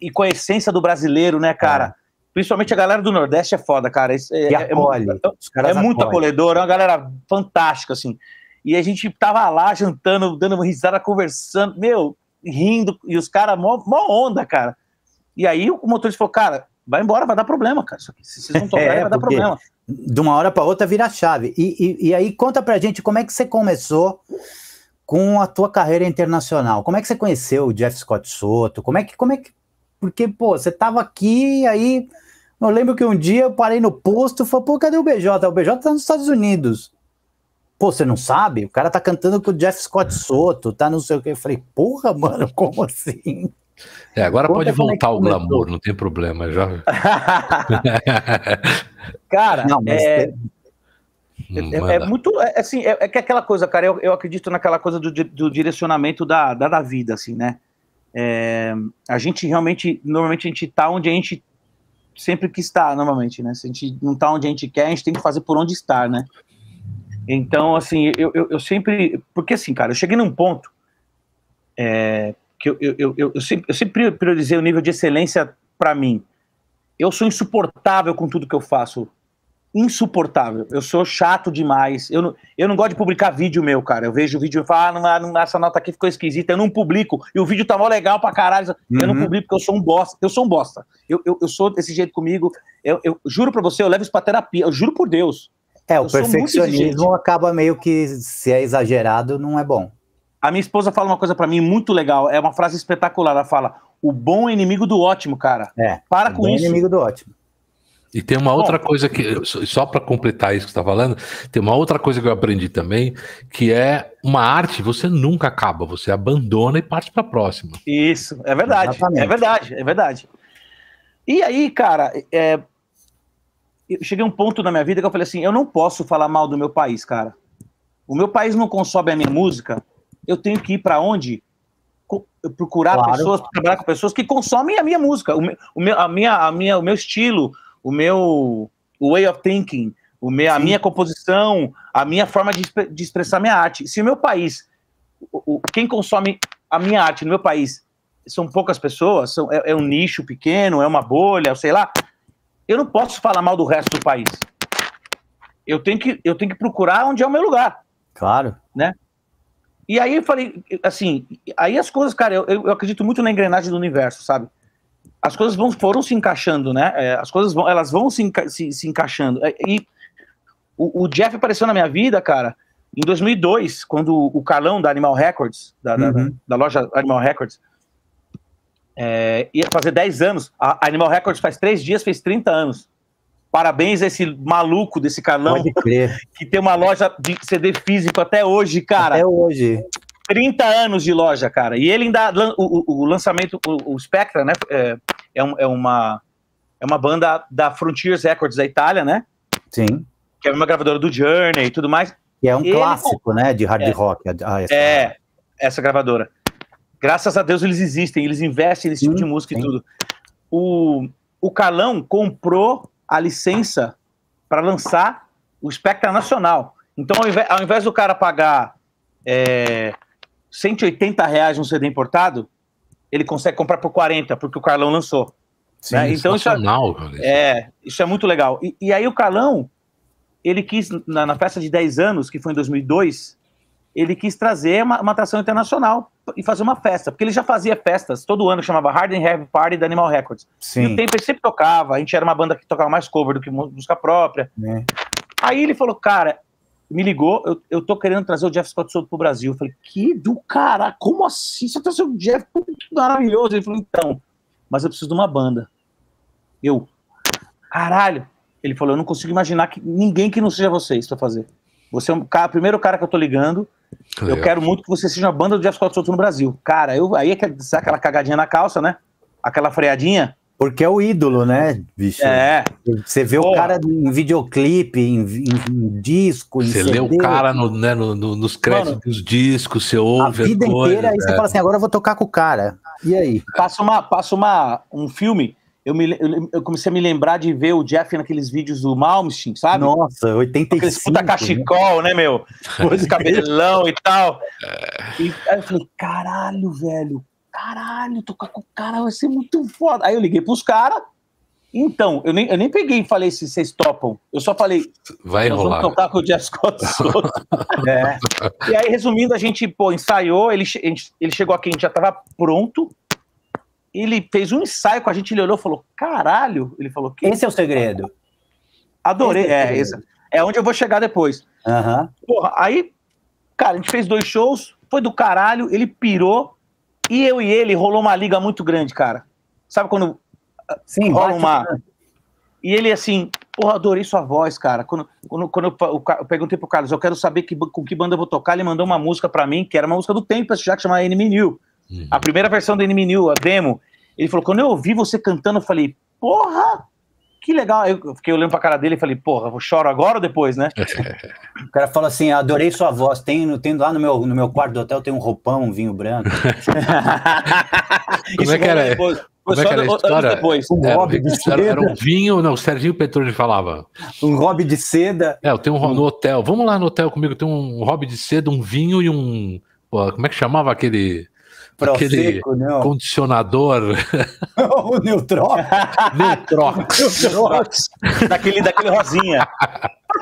e, com, a essência do brasileiro, né, cara? É. Principalmente a galera do Nordeste é foda, cara. É, é, é, é, é muito acolhedor, é uma galera fantástica, assim. E a gente tava lá jantando, dando uma risada, conversando, meu, rindo, e os caras, mó, mó onda, cara. E aí o motorista falou, cara, vai embora, vai dar problema, cara. Se vocês não tocarem, é, vai dar problema de uma hora para outra vira chave. E, e, e, aí conta pra gente como é que você começou com a tua carreira internacional. Como é que você conheceu o Jeff Scott Soto? Como é que, como é que, porque pô, você tava aqui aí, eu lembro que um dia eu parei no posto e falei, pô, cadê o BJ? O BJ tá nos Estados Unidos. Pô, você não sabe? O cara tá cantando com o Jeff Scott Soto, tá não sei o que. Eu falei, porra, mano, como assim? É, agora Conta pode é voltar é o glamour, não tem problema. Já... cara, não, é, é, é, é, muito. É, assim, é, é, que aquela coisa, cara, eu, eu acredito naquela coisa do, do direcionamento da, da, da, vida, assim, né? a gente realmente, normalmente a gente tá onde a gente sempre quis estar, normalmente, né? Se a gente não tá onde a gente quer, a gente tem que fazer por onde estar, né? Então, assim, eu, eu, eu sempre. Porque, assim, cara, eu cheguei num ponto. Que eu, eu, eu, eu, sempre, eu sempre priorizei o nível de excelência para mim. Eu sou insuportável com tudo que eu faço. Insuportável. Eu sou chato demais. Eu não, eu não gosto de publicar vídeo meu, cara. Eu vejo o vídeo e falo, ah, não, não, essa nota aqui ficou esquisita. Eu não publico. E o vídeo tá mó legal pra caralho. Uhum. Eu não publico porque eu sou um bosta. Eu sou um bosta. Eu, eu, eu sou desse jeito comigo. Eu, eu juro pra você, eu levo isso pra terapia. Eu juro por Deus. É, o perfeccionismo acaba meio que, se é exagerado, não é bom. A minha esposa fala uma coisa para mim muito legal, é uma frase espetacular. Ela fala: o bom é inimigo do ótimo, cara. É. Para com isso. inimigo do ótimo. E tem uma outra bom, coisa que, só para completar isso que você está falando, tem uma outra coisa que eu aprendi também, que é uma arte, você nunca acaba, você abandona e parte para a próxima. Isso, é verdade, Exatamente. é verdade, é verdade. E aí, cara, é, eu cheguei a um ponto na minha vida que eu falei assim: eu não posso falar mal do meu país, cara. O meu país não consome a minha música, eu tenho que ir para onde? Procurar claro. pessoas, trabalhar com pessoas que consomem a minha música, o meu, o meu, a minha, a minha, o meu estilo, o meu way of thinking, o meu, a minha composição, a minha forma de, de expressar minha arte. Se o meu país, o, quem consome a minha arte no meu país são poucas pessoas, são, é, é, um nicho pequeno, é uma bolha, sei lá, eu não posso falar mal do resto do país. Eu tenho que, eu tenho que procurar onde é o meu lugar. Claro. Né? E aí eu falei, assim, aí as coisas, cara, eu, eu acredito muito na engrenagem do universo, sabe? As coisas vão, foram se encaixando, né? É, as coisas vão, elas vão se, enca se, se encaixando. É, e o, o, Jeff apareceu na minha vida, cara, em 2002, quando o Carlão da Animal Records, da, uhum. da, da loja Animal Records, é, ia fazer 10 anos. A Animal Records faz três dias, fez 30 anos. Parabéns a esse maluco desse Carlão, que tem uma loja de CD físico até hoje, cara. Até hoje. 30 anos de loja, cara. E ele ainda. O, o lançamento, o, o, Spectra, né? É, é, um, é, uma, é uma banda da Frontiers Records da Itália, né? Sim. Que é uma gravadora do Journey e tudo mais. E é um clássico, né? De hard é, rock. essa é, essa gravadora. Graças a Deus eles existem, eles investem nesse tipo de música sim. e tudo. O, o Carlão comprou a licença para lançar o Spectre é nacional. Então, ao invés, ao invés do cara pagar é, 180 reais um CD importado, ele consegue comprar por 40, porque o Carlão lançou. Sim, né? Então isso é, é, isso é muito legal. E, e aí o Carlão, ele quis, na, na, festa de 10 anos, que foi em 2002, ele quis trazer uma, uma atração internacional e fazer uma festa, porque ele já fazia festas todo ano, que chamava Hard and Heavy Party da Animal Records. Sim. E o tempo ele sempre tocava, a gente era uma banda que tocava mais cover do que música própria. É. Aí ele falou, cara, me ligou, eu, eu tô querendo trazer o Jeff Scott Soto pro Brasil. Eu falei, que do cara, como assim? Você trouxe o Jeff, maravilhoso. Ele falou, então, mas eu preciso de uma banda. Eu, caralho. Ele falou, eu não consigo imaginar que ninguém que não seja vocês para fazer. Você é o primeiro cara que eu tô ligando. Legal. Eu quero muito que você seja a banda do Jeff Scott Soto no Brasil. Cara, eu, aí é aquela cagadinha na calça, né? Aquela freadinha. Porque é o ídolo, né, bicho? É. Você vê o cara em videoclipe, em, em, em disco, em Você lê o cara no, né, no, no, nos créditos Mano, dos discos, você ouve a vida coisa, inteira, aí você é. fala assim, agora eu vou tocar com o cara. E aí? Passa, uma, passa uma, um filme, eu, me, eu, eu, comecei a me lembrar de ver o Jeff naqueles vídeos do Malmsteen, sabe? Nossa, 85. Aqueles puta cachecol, né, né meu? Esse cabelão e tal. E aí eu falei, caralho, velho, caralho, tocar com o cara vai ser muito foda. Aí eu liguei pros caras. Então, eu nem, eu nem peguei e falei se vocês topam. Eu só falei. Vai nós rolar. Vamos tocar com o Jeff Scott é. E aí, resumindo, a gente pô, ensaiou. Ele, ele chegou aqui, a gente já tava pronto. Ele fez um ensaio com a gente, ele olhou e falou: caralho. Ele falou: que Esse é o segredo. Adorei. Esse é, é, esse, é onde eu vou chegar depois. Uhum. Porra, aí, cara, a gente fez dois shows, foi do caralho, ele pirou. E eu e ele rolou uma liga muito grande, cara. Sabe quando Sim, rola uma. E ele assim, porra, adorei sua voz, cara. Quando, quando, quando eu, eu, eu, perguntei pro Carlos, eu quero saber que, com que banda eu vou tocar, ele mandou uma música para mim, que era uma música do Tempest, já que chama Enemy New. Uhum. A primeira versão do Enemy New, a demo. Ele falou, quando eu ouvi você cantando, eu falei, porra, que legal. Eu fiquei olhando pra cara dele e falei, porra, eu choro agora ou depois, né? o cara falou assim: adorei sua voz. Tem, tem lá no meu, no meu quarto do hotel tem um roupão, um vinho branco. Como é que era? Depois. Como é que era a história? Depois. Um é, hobby de seda. Era um vinho, não, o Serginho Petrone falava. Um hobby de seda. É, eu tenho um no hotel. Vamos lá no hotel comigo, tem um hobby de seda, um vinho e um. Pô, como é que chamava aquele aquele não. condicionador. o Neutrox. Neutrox. Neutrox. daquele, daquele rosinha.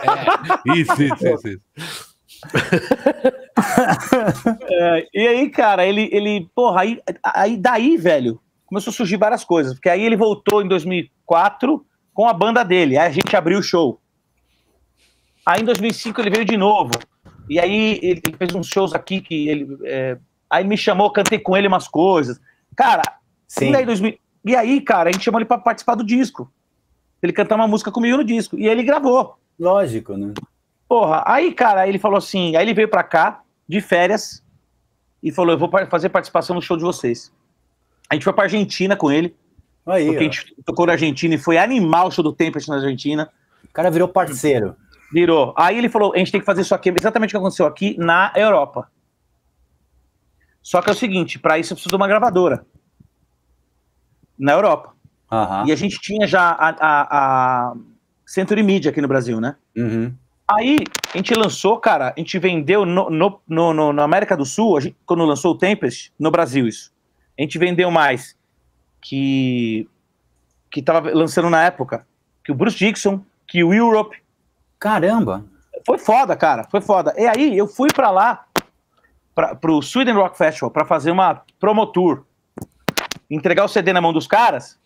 É, isso, isso, isso. isso. é, e aí, cara, ele, ele porra, aí, aí daí, velho, começou a surgir várias coisas, porque aí ele voltou em 2004 com a banda dele, aí a gente abriu o show. Aí em 2005 ele veio de novo, e aí ele fez uns shows aqui que ele é, Aí me chamou, cantei com ele umas coisas. Cara, Sim. E, aí, 2000... e aí, cara, a gente chamou ele para participar do disco. Ele cantar uma música comigo no disco. E ele gravou. Lógico, né? Porra, aí, cara, ele falou assim. Aí ele veio pra cá, de férias, e falou: Eu vou fazer participação no show de vocês. A gente foi pra Argentina com ele. Aí, porque ó. a gente tocou na Argentina e foi animal o show do Tempest na Argentina. O cara virou parceiro. Virou. Aí ele falou: a gente tem que fazer isso aqui, exatamente o que aconteceu aqui na Europa. Só que é o seguinte, para isso eu preciso de uma gravadora na Europa. Uhum. E a gente tinha já a, a, a Century Media aqui no Brasil, né? Uhum. Aí a gente lançou, cara, a gente vendeu no, no, no, no na América do Sul, gente, quando lançou o Tempest, no Brasil isso. A gente vendeu mais que que tava lançando na época, que o Bruce Dixon, que o Europe. Caramba! Foi foda, cara, foi foda. E aí eu fui para lá para o Sweden Rock Festival para fazer uma promo tour, entregar o CD na mão dos caras,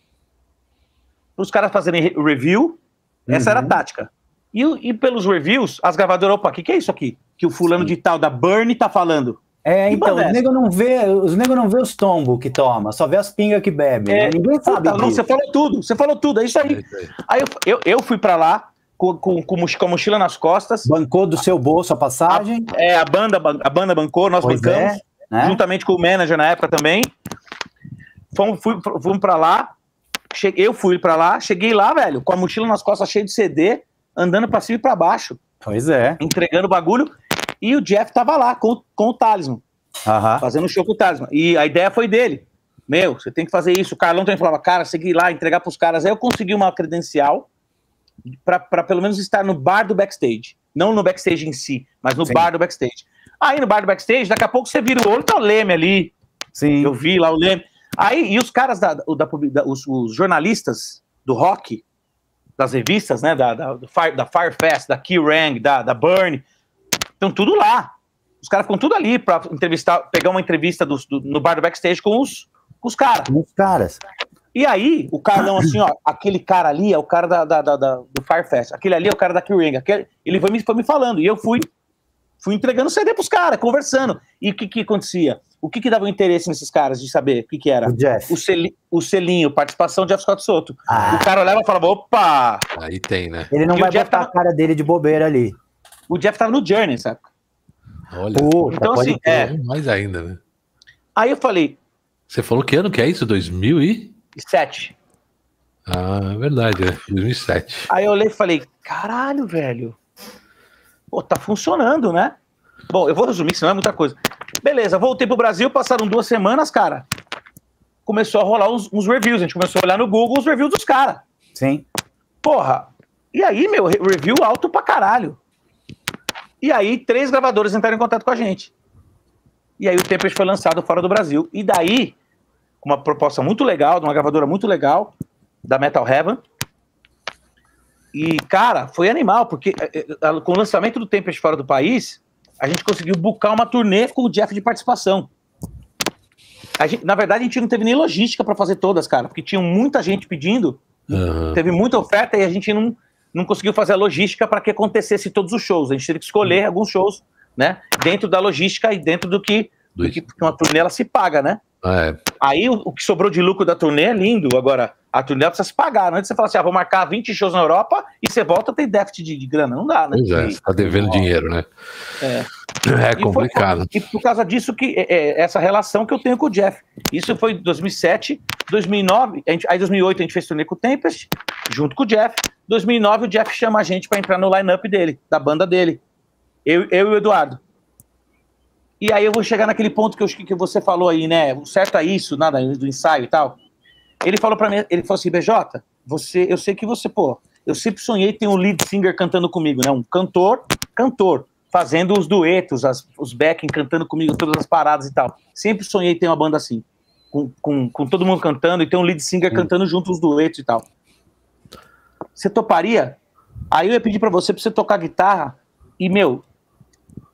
para os caras fazerem review. Essa uhum. era a uhum. tática. E, e, pelos reviews, as gravadoras, opa, o que, que é isso aqui? Que o fulano Sim. de tal da Burn tá falando. É, que então, os nego não vê, os nego não vê os tombos que toma, só vê as pingas que bebe. É, né? Ninguém sabe. Não, você falou tudo, você falou tudo, é isso aí. É aí eu, eu, eu fui para lá, com, com, com, a mochila nas costas. Bancou do seu bolso a passagem? A, é, a banda, a banda bancou, nós pois bancamos, é, né? juntamente com o manager na época também. Fomos, fui, fomos pra lá, cheguei, eu fui pra lá, cheguei lá, velho, com a mochila nas costas cheia de CD, andando pra cima e pra baixo. Pois é. Entregando bagulho. E o Jeff tava lá com, com o Talisman. Fazendo show com o Talisman. E a ideia foi dele. Meu, você tem que fazer isso. O Carlão também falava, cara, segui lá, entregar pros caras. Aí eu consegui uma credencial para pelo menos estar no bar do backstage. Não no backstage em si, mas no Sim. bar do backstage. Aí no bar do backstage, daqui a pouco você vira o olho, tá o Leme ali. Sim. Eu vi lá o Leme. Aí, e os caras da, da, da os, os, jornalistas do rock, das revistas, né, da, da, Fire, da Firefest, da Kerrang, da, da Burn, estão tudo lá. Os caras ficam tudo ali para entrevistar, pegar uma entrevista do, do, no bar do backstage com os, com os caras. Com os caras. E aí, o cara não assim, ó, aquele cara ali é o cara da, da, da, da do Firefest, aquele ali é o cara da Kerrang, ele foi me, foi me falando, e eu fui fui entregando CD pros caras, conversando. E o que que acontecia? O que que dava interesse nesses caras de saber o que que era? O Jeff. O, seli, o selinho, participação de Jeff Scott Soto. Ah. O cara olhava e falava, opa! Aí tem, né? Ele não e vai botar tava... a cara dele de bobeira ali. O Jeff tava no Journey, sabe? Olha, Puta, então assim, é... Mais ainda, né? Aí eu falei... Você falou que ano que é isso? 2007. Ah, é verdade, é 2007. Aí eu olhei e falei, caralho, velho pô, tá funcionando, né? Bom, eu vou resumir, senão é muita coisa. Beleza, voltei pro Brasil, passaram duas semanas, cara. Começou a rolar uns, uns reviews. A gente começou a olhar no Google os reviews dos caras. Sim. Porra. E aí, meu, review alto pra caralho. E aí, três gravadores entraram em contato com a gente. E aí, o Tempest foi lançado fora do Brasil. E daí, uma proposta muito legal, de uma gravadora muito legal, da Metal Heaven, e, cara, foi animal, porque eh, eh, com o lançamento do Tempest fora do país, a gente conseguiu bucar uma turnê com o Jeff de participação. Gente, na verdade, a gente não teve nem logística para fazer todas, cara, porque tinha muita gente pedindo, uhum. teve muita oferta e a gente não, não conseguiu fazer a logística para que acontecesse todos os shows. A gente teve que escolher uhum. alguns shows, né, dentro da logística e dentro do que, do que uma turnê ela se paga, né? É. Aí o, o, que sobrou de lucro da turnê é lindo. Agora, a turnê precisa se pagar. Não é você falar assim, ah, vou marcar 20 shows na Europa e você volta tem déficit de, de grana. Não dá, né? Pois é, você tá devendo dinheiro, né? É, é complicado. E, foi, e por causa disso que é, é, essa relação que eu tenho com o Jeff. Isso foi em 2007, 2009, a gente, aí 2008 a gente fez turnê com o Tempest, junto com o Jeff. 2009 o Jeff chama a gente para entrar no line-up dele, da banda dele. Eu, eu e o Eduardo. E aí eu vou chegar naquele ponto que, eu, que você falou aí, né? O certo é isso, nada do ensaio e tal. Ele falou para mim, ele falou assim, BJ, você, eu sei que você, pô, eu sempre sonhei ter um lead singer cantando comigo, né? Um cantor, cantor, fazendo os duetos, as, os backing cantando comigo, todas as paradas e tal. Sempre sonhei ter uma banda assim, com, com, com todo mundo cantando e ter um lead singer cantando junto os duetos e tal. Você toparia? Aí eu ia pedir para você pra você tocar guitarra e, meu,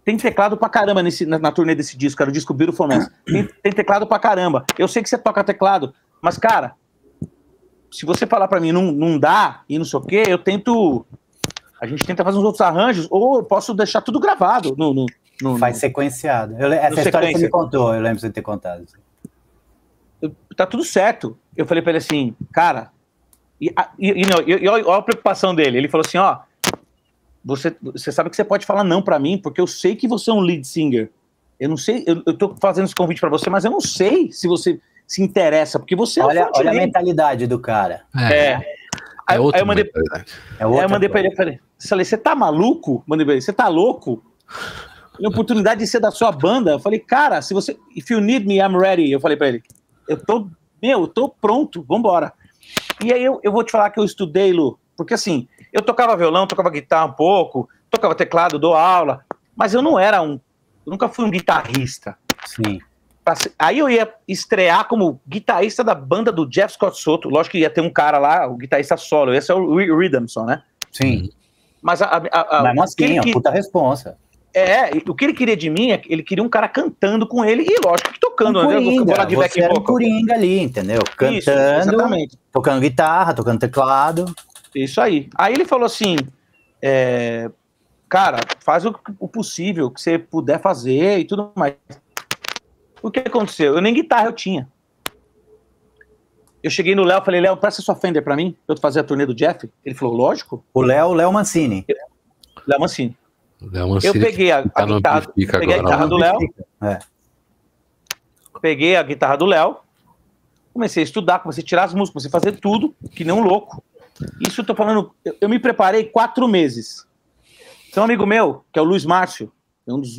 tem teclado pra caramba nesse, na, na turnê desse disco, cara, o disco Beautiful. Tem, tem, teclado pra caramba. Eu sei que você toca teclado, mas, cara, se você falar pra mim não, não dá e não sei o quê, eu tento. A gente tenta fazer uns outros arranjos, ou eu posso deixar tudo gravado no. no, no Faz sequenciado. Eu, essa história que você me contou, eu lembro de você ter contado. Eu, tá tudo certo. Eu falei pra ele assim, cara. E, e, e, não, e, e olha a preocupação dele. Ele falou assim: ó você, você sabe que você pode falar não para mim, porque eu sei que você é um lead singer. Eu não sei, eu, eu tô fazendo esse convite para você, mas eu não sei se você se interessa, porque você olha, é olha a mentalidade do cara. É. é. Aí, é aí eu mandei, é aí eu mandei para ele, falei, falei, você tá maluco? Mandei pra ele, você tá louco? A oportunidade de ser da sua banda. Eu falei, cara, se você, if you need me, I'm ready. Eu falei para ele, eu tô, meu, eu tô pronto, vambora. E aí eu, eu vou te falar que eu estudei, Lu, porque assim, eu tocava violão, tocava guitarra um pouco, tocava teclado, dou aula, mas eu não era um. Eu nunca fui um guitarrista. Sim. Aí eu ia estrear como guitarrista da banda do Jeff Scott Soto. Lógico que ia ter um cara lá, o guitarrista solo. Esse é o Rhythmson, né? Sim. Mas a. a, a Mas assim, é puta responsa. É, o que ele queria de mim é ele queria um cara cantando com ele e, lógico, que tocando. Um né? Coringa, né? você era um coringa ali, entendeu? Cantando, Isso, tocando guitarra, tocando teclado. Isso aí. Aí ele falou assim: é, cara, faz o, o, possível que você puder fazer e tudo mais. O que aconteceu? Eu nem guitarra eu tinha. Eu cheguei no Léo e falei, Léo, presta sua Fender pra mim, pra eu fazer a turnê do Jeff. Ele falou, lógico. O Léo, Léo Mancini. Léo Mancini. Léo Mancini. Eu peguei a, a tá guitarra, peguei a guitarra do Léo. É. Peguei a guitarra do Léo. Comecei a estudar, comecei a tirar as músicas, comecei a fazer tudo, que nem um louco. Isso eu tô falando, eu, me preparei quatro meses. Tem um amigo meu, que é o Luiz Márcio, um dos,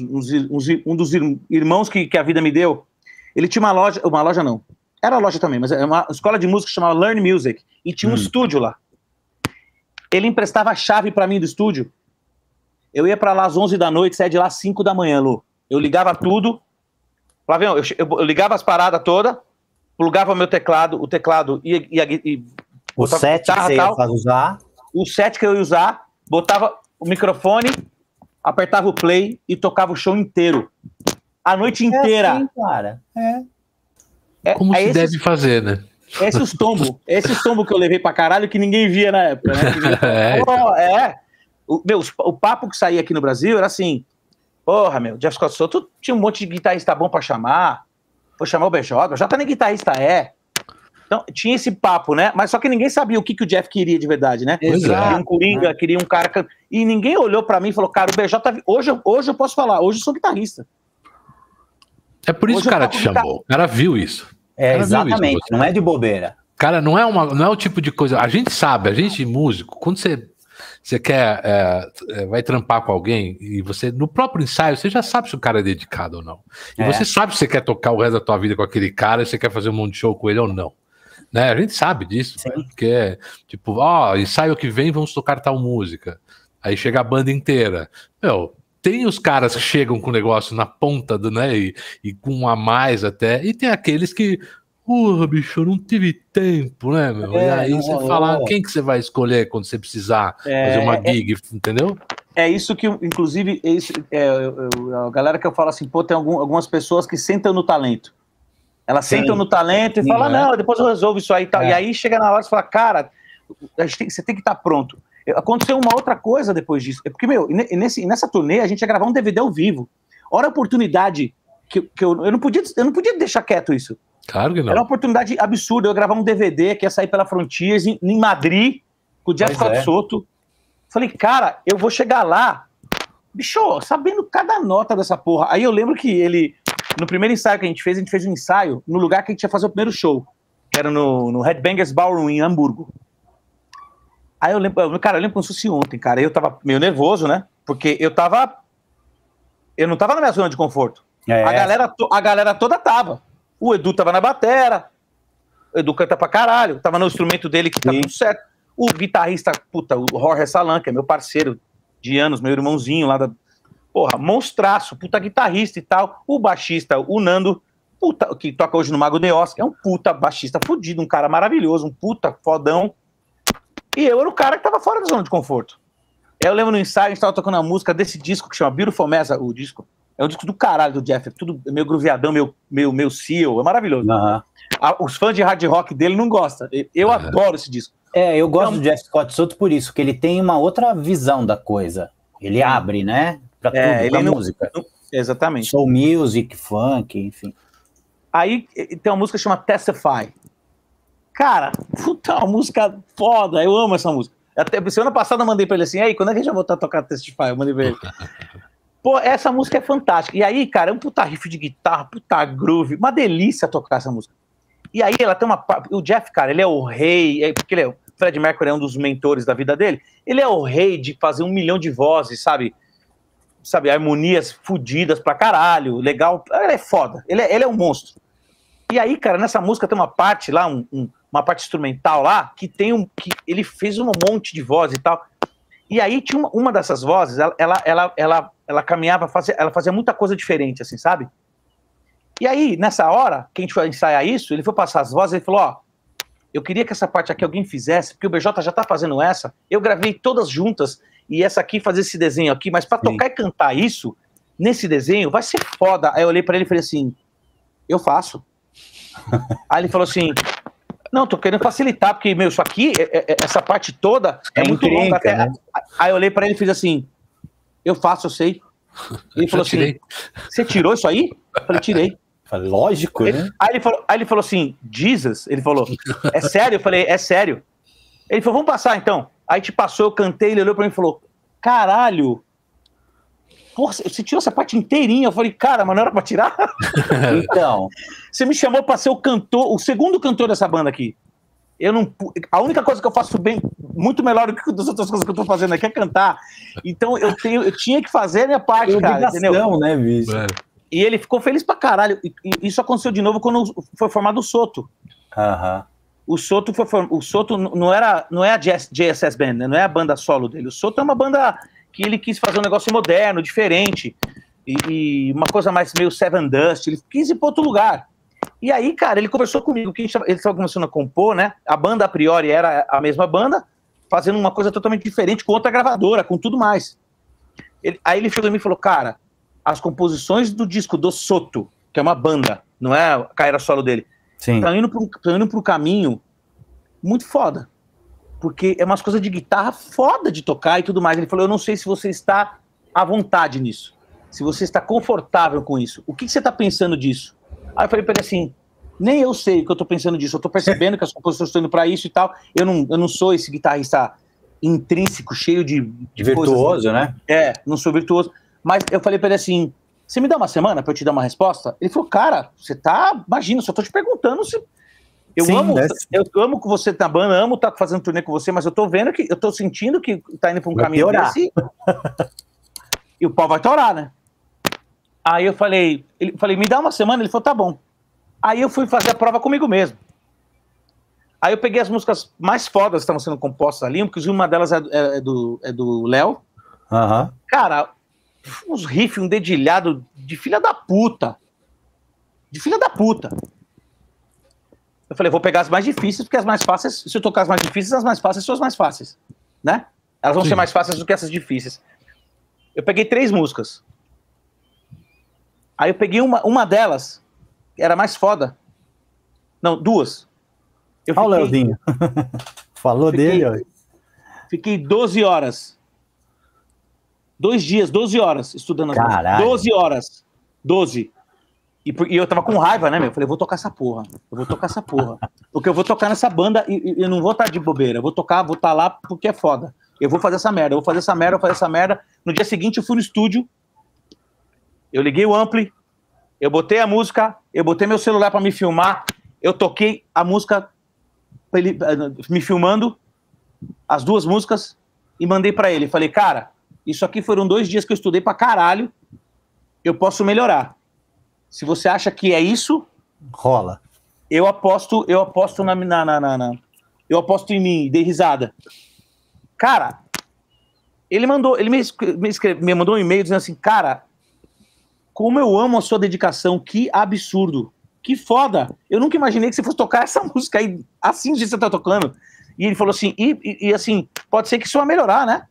um dos irmãos que, que a vida me deu. Ele tinha uma loja, uma loja não, era loja também, mas é uma escola de música chamada Learn Music, e tinha um hum. estúdio lá. Ele emprestava a chave para mim do estúdio. Eu ia para lá às 11 da noite, saía de lá às 5 da manhã, Lu. Eu ligava tudo. Flavião, eu, eu, eu ligava as paradas todas, plugava meu teclado, o teclado ia. ia, ia o set que você ia usar. O set que eu ia usar, botava o microfone, apertava o play e tocava o show inteiro. A noite inteira. É assim, cara. É. é Como é se deve fazer, né? Esses tombos, esses tombos que eu levei pra caralho que ninguém via na época, né? é, oh, é. O, meu, o papo que saía aqui no Brasil era assim: porra, meu, Jeff Scott Soto tinha um monte de guitarrista bom pra chamar. Vou chamar o BJ, o BJ nem guitarrista é. Então, tinha esse papo, né? Mas só que ninguém sabia o que, que o Jeff queria de verdade, né? Exato. Queria um Coringa, né? queria um cara. E ninguém olhou para mim e falou, cara, o BJ. Tá... Hoje, hoje eu posso falar, hoje eu sou guitarrista. É por isso que o cara te chamou. O cara viu isso. É, exatamente, isso, não é de bobeira. Cara, não é, uma, não é o tipo de coisa. A gente sabe, a gente, músico, quando você, você quer, é, é, vai trampar com alguém e você, no próprio ensaio, você já sabe se o cara é dedicado ou não. E é. você sabe se você quer tocar o resto da tua vida com aquele cara, se você quer fazer um monte de show com ele ou não. Né? A gente sabe disso, né? porque é tipo, ó, ensaio que vem, vamos tocar tal música. Aí chega a banda inteira. Meu, tem os caras que chegam com o negócio na ponta do, né? E, e com um a mais até, e tem aqueles que. Porra, bicho, eu não tive tempo, né, meu? É, e aí você é, fala, é. quem que você vai escolher quando você precisar é, fazer uma é. gig, entendeu? É isso que, inclusive, isso, é, a galera que eu falo assim, pô, tem algum, algumas pessoas que sentam no talento. Elas Sim. sentam no talento e falam, não, depois eu resolvo isso aí e tal. E aí chega na hora e fala, cara, tem, você tem que estar pronto. Aconteceu uma outra coisa depois disso. É porque, meu, nesse, nessa turnê a gente ia gravar um DVD ao vivo. Olha a oportunidade que, que eu, eu, não podia, eu não podia deixar quieto isso. Claro que não. Era uma oportunidade absurda. Eu gravar um DVD que ia sair pela Frontiers em, em Madrid, com o Jeff Scott é. Soto. Falei, cara, eu vou chegar lá, bicho, sabendo cada nota dessa porra. Aí eu lembro que ele, no primeiro ensaio que a gente fez, a gente fez um ensaio no lugar que a gente ia fazer o primeiro show, que era no, no Headbangers Ballroom, em Hamburgo. Aí eu lembro, cara, eu lembro como se fosse ontem, cara. Eu tava meio nervoso, né? Porque eu tava. Eu não tava na minha zona de conforto. É. A, galera, a galera toda tava. O Edu tava na batera. O Edu canta pra caralho. Tava no instrumento dele que tá Sim. tudo certo. O guitarrista, puta, o Jorge Salan, que é meu parceiro de anos, meu irmãozinho lá da. Porra, monstraço, puta guitarrista e tal. O baixista, o Nando, puta, que toca hoje no Mago de Oz, é um puta baixista fudido, um cara maravilhoso, um puta fodão. E eu era o cara que tava fora da zona de conforto. Eu lembro no ensaio, a gente tava tocando a música desse disco que chama Beautiful Mess, o disco. É um disco do caralho do Jeff, tudo meio grooveadão, meu, meu, meu seal, é maravilhoso. Uhum. os fãs de hard rock dele não gostam. Eu uhum. adoro esse disco. É, eu gosto então, do Jeff Scott Soto por isso, que ele tem uma outra visão da coisa. Ele abre, né? Tudo, é, pra não, música. Não, exatamente. Soul music, funk, enfim. Aí tem uma música que chama Testify. Cara, puta, uma música foda, eu amo essa música. Até semana passada eu mandei pra ele assim, aí, quando é que a gente vai voltar a tocar Testify? Eu mandei pra ele. Pô, essa música é fantástica. E aí, cara, é um puta riff de guitarra, puta groove, uma delícia tocar essa música. E aí ela tem uma. O Jeff, cara, ele é o rei, é, porque ele é, o Fred Mercury é um dos mentores da vida dele. Ele é o rei de fazer um milhão de vozes, sabe? Sabe, harmonias fodidas pra caralho, legal. Ele é foda, ele é, ele é um monstro. E aí, cara, nessa música tem uma parte lá, um, um uma parte instrumental lá, que tem um. que ele fez um monte de voz e tal. E aí tinha uma, uma dessas vozes, ela, ela, ela, ela, ela caminhava, fazia, ela fazia muita coisa diferente, assim, sabe? E aí, nessa hora, que a gente foi ensaiar isso, ele foi passar as vozes, ele falou, ó, eu queria que essa parte aqui alguém fizesse, porque o BJ já tá fazendo essa, eu gravei todas juntas, e essa aqui fazer esse desenho aqui, mas para tocar e cantar isso, nesse desenho, vai ser foda. Aí eu olhei para ele e falei assim, eu faço. aí ele falou assim, não, tô querendo facilitar, porque, meu, isso aqui, é, é, é essa parte toda é, é muito longa. Até, né? Aí eu olhei para ele e fiz assim: eu faço, eu sei. Ele falou assim: você tirou isso aí? Eu falei: tirei. Falei, Lógico, ele, né? Aí ele, falou, aí ele falou assim: Jesus? Ele falou: é sério? Eu falei: é sério. Ele falou: vamos passar então. Aí te passou, eu cantei, ele olhou para mim e falou: caralho, Porra, você tirou essa parte inteirinha. Eu falei, cara, mas não era pra tirar? então. Você me chamou pra ser o cantor, o segundo cantor dessa banda aqui. Eu não. A única coisa que eu faço bem, muito melhor do que as outras coisas que eu tô fazendo aqui é cantar. Então eu tenho, eu tinha que fazer a minha parte, cara. Entendeu? né, bicho? É. E ele ficou feliz pra caralho. E, isso aconteceu de novo quando foi formado o Soto. Aham. O Soto foi o Soto não era não é a JSS Band, né? não é a banda solo dele. O Soto é uma banda que ele quis fazer um negócio moderno, diferente e, e uma coisa mais meio Seven Dust. Ele quis ir para outro lugar. E aí, cara, ele conversou comigo que ele estava começando a compor, né? A banda a priori era a mesma banda, fazendo uma coisa totalmente diferente com outra gravadora, com tudo mais. Ele, aí ele chegou em mim e falou: Cara, as composições do disco do Soto, que é uma banda, não é a carreira solo dele, estão indo para um caminho muito foda. Porque é umas coisas de guitarra foda de tocar e tudo mais. Ele falou: Eu não sei se você está à vontade nisso, se você está confortável com isso. O que, que você está pensando disso? Aí eu falei para ele assim: nem eu sei o que eu tô pensando disso, eu tô percebendo que as composições estão indo para isso e tal. Eu não, eu não sou esse guitarrista intrínseco, cheio de, de virtuoso, coisas, né? É, não sou virtuoso. Mas eu falei para ele assim: você me dá uma semana para eu te dar uma resposta? Ele falou, cara, você tá. Imagina, só tô te perguntando se. Eu Sim, amo, né? eu amo que você tá banda, amo estar tá fazendo turnê com você, mas eu tô vendo que eu tô sentindo que tá indo para um vai caminho piorar. desse. e o pau vai torar, né? Aí eu falei, ele falei, me dá uma semana, ele falou, tá bom. Aí eu fui fazer a prova comigo mesmo. Aí eu peguei as músicas mais fodas que estavam sendo compostas ali, porque uma delas é, é, é do é do Léo. Uhum. Cara, uns riffs, um dedilhado de filha da puta. De filha da puta. Eu falei, vou pegar as mais difíceis, porque as mais fáceis, se eu tocar as mais difíceis, as mais fáceis são as mais fáceis. Né? Elas vão Sim. ser mais fáceis do que essas difíceis. Eu peguei três músicas. Aí eu peguei uma, uma delas, era mais foda. Não, duas. Eu Olha o Leozinho. Falou fiquei, dele, ó. Fiquei 12 horas. Dois dias, 12 horas estudando. Caralho. 12 horas. 12. E, e, eu tava com raiva, né, meu? Eu falei, eu vou tocar essa porra. Eu vou tocar essa porra. Porque eu vou tocar nessa banda e, e eu não vou estar tá de bobeira. Eu vou tocar, vou estar tá lá porque é foda. Eu vou fazer essa merda, eu vou fazer essa merda, eu vou fazer essa merda. No dia seguinte eu fui no estúdio. Eu liguei o ampli, eu botei a música, eu botei meu celular para me filmar, eu toquei a música ele, eh, me filmando as duas músicas e mandei para ele. Falei, cara, isso aqui foram dois dias que eu estudei para caralho. Eu posso melhorar. Se você acha que é isso, rola. Eu aposto, eu aposto na, na, na, na eu aposto em mim, dei risada. Cara, ele mandou, ele me, me, escreve, me mandou um e-mail dizendo assim, cara, como eu amo a sua dedicação, que absurdo. Que foda. Eu nunca imaginei que você fosse tocar essa música aí, assim de você tá tocando. E ele falou assim, e, e, e, assim, pode ser que isso vai melhorar, né?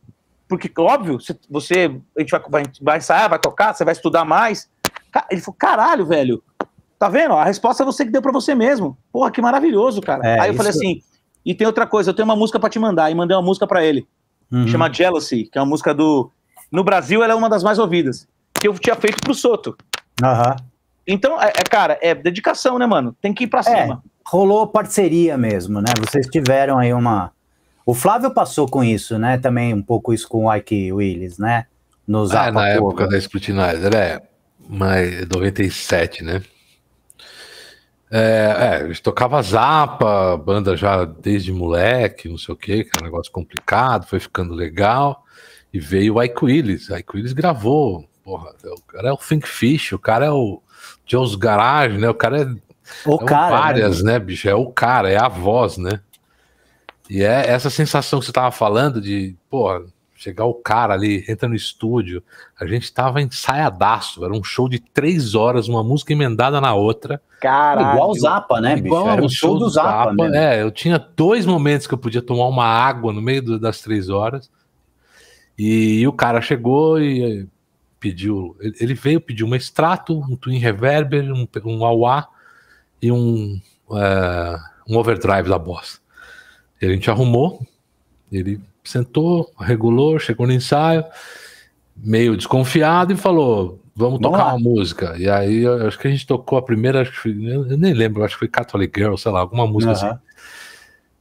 Porque, óbvio, você, a gente vai, vai, vai ensaiar, vai tocar, você vai estudar mais. Ele falou, caralho, velho, tá vendo? A resposta é você que deu para você mesmo. Porra, que maravilhoso, cara. É, aí eu isso... falei assim, e tem outra coisa, eu tenho uma música para te mandar, e mandei uma música para ele, uhum. chama Jealousy, que é uma música do... No Brasil, ela é uma das mais ouvidas que eu tinha feito pro Soto. Aham. Então, é, é, cara, é dedicação, né, mano? Tem que ir pra é, cima. Rolou parceria mesmo, né? Vocês tiveram aí uma. O Flávio passou com isso, né? Também um pouco isso com o Ike Willis, né? Nos ah, na época da Scrutinizer, é. Mas 97, né? É, é, a gente tocava Zapa, banda já desde moleque, não sei o que, que era um negócio complicado, foi ficando legal. E veio o Ike Willis. O Ike Willis gravou porra, o cara é o Think Fish, o cara é o Joe's Garage, né? O cara é, o é cara, várias, né? né, bicho? É o cara, é a voz, né? E é essa sensação que você tava falando de, porra, chegar o cara ali, entra no estúdio, a gente tava ensaiadaço, era um show de três horas, uma música emendada na outra. Caralho. Igual o Zapa, né, bicho? Igual era um show do Zapa, Zapa É, eu tinha dois momentos que eu podia tomar uma água no meio do, das três horas, e, e o cara chegou e pediu, ele veio pedir um extrato, um twin reverber, um, um AUA e um, uh, um overdrive da Boss. E a gente arrumou, ele sentou, regulou, chegou no ensaio, meio desconfiado e falou: Vamos, tocar uma música. E aí, acho que a gente tocou a primeira, acho que, eu nem lembro, acho que foi Catholic Girl, sei lá, alguma música uhum. assim.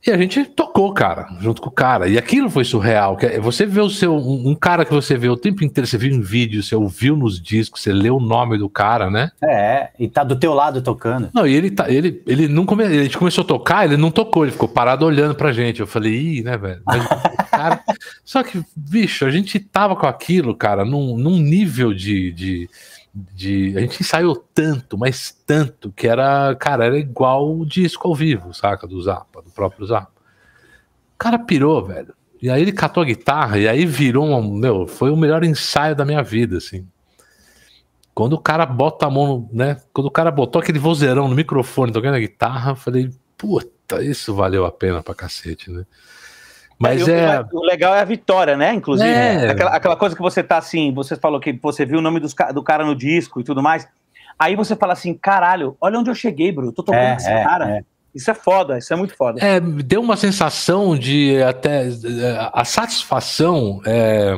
E a gente tocou, cara, junto com o cara. E aquilo foi surreal. Que é, você vê o seu. Um, um, cara que você vê o tempo inteiro, você viu em vídeo, você ouviu nos discos, você leu o nome do cara, né? É, e tá do teu lado tocando. Não, e ele tá. Ele, ele não come, ele começou a tocar, ele não tocou, ele ficou parado olhando pra gente. Eu falei, ih, né, velho? cara. Só que, bicho, a gente tava com aquilo, cara, num, num nível de, de de. A gente ensaiou tanto, mas tanto, que era, cara, era igual o disco ao vivo, saca? Do Zappa, do próprio Zappa. O cara pirou, velho. E aí ele catou a guitarra e aí virou um. Meu, foi o melhor ensaio da minha vida, assim. Quando o cara bota a mão, né? Quando o cara botou aquele vozeirão no microfone tocando a guitarra, eu falei, puta, isso valeu a pena pra cacete, né? Mas é. O, o legal é a vitória, né? Inclusive. É. Aquela, aquela, coisa que você tá assim, você falou que você viu o nome dos, do cara no disco e tudo mais. Aí você fala assim: caralho, olha onde eu cheguei, bro. Eu tô tocando é, esse é, cara. É. Isso é foda, isso é muito foda. É, deu uma sensação de até. A satisfação. É,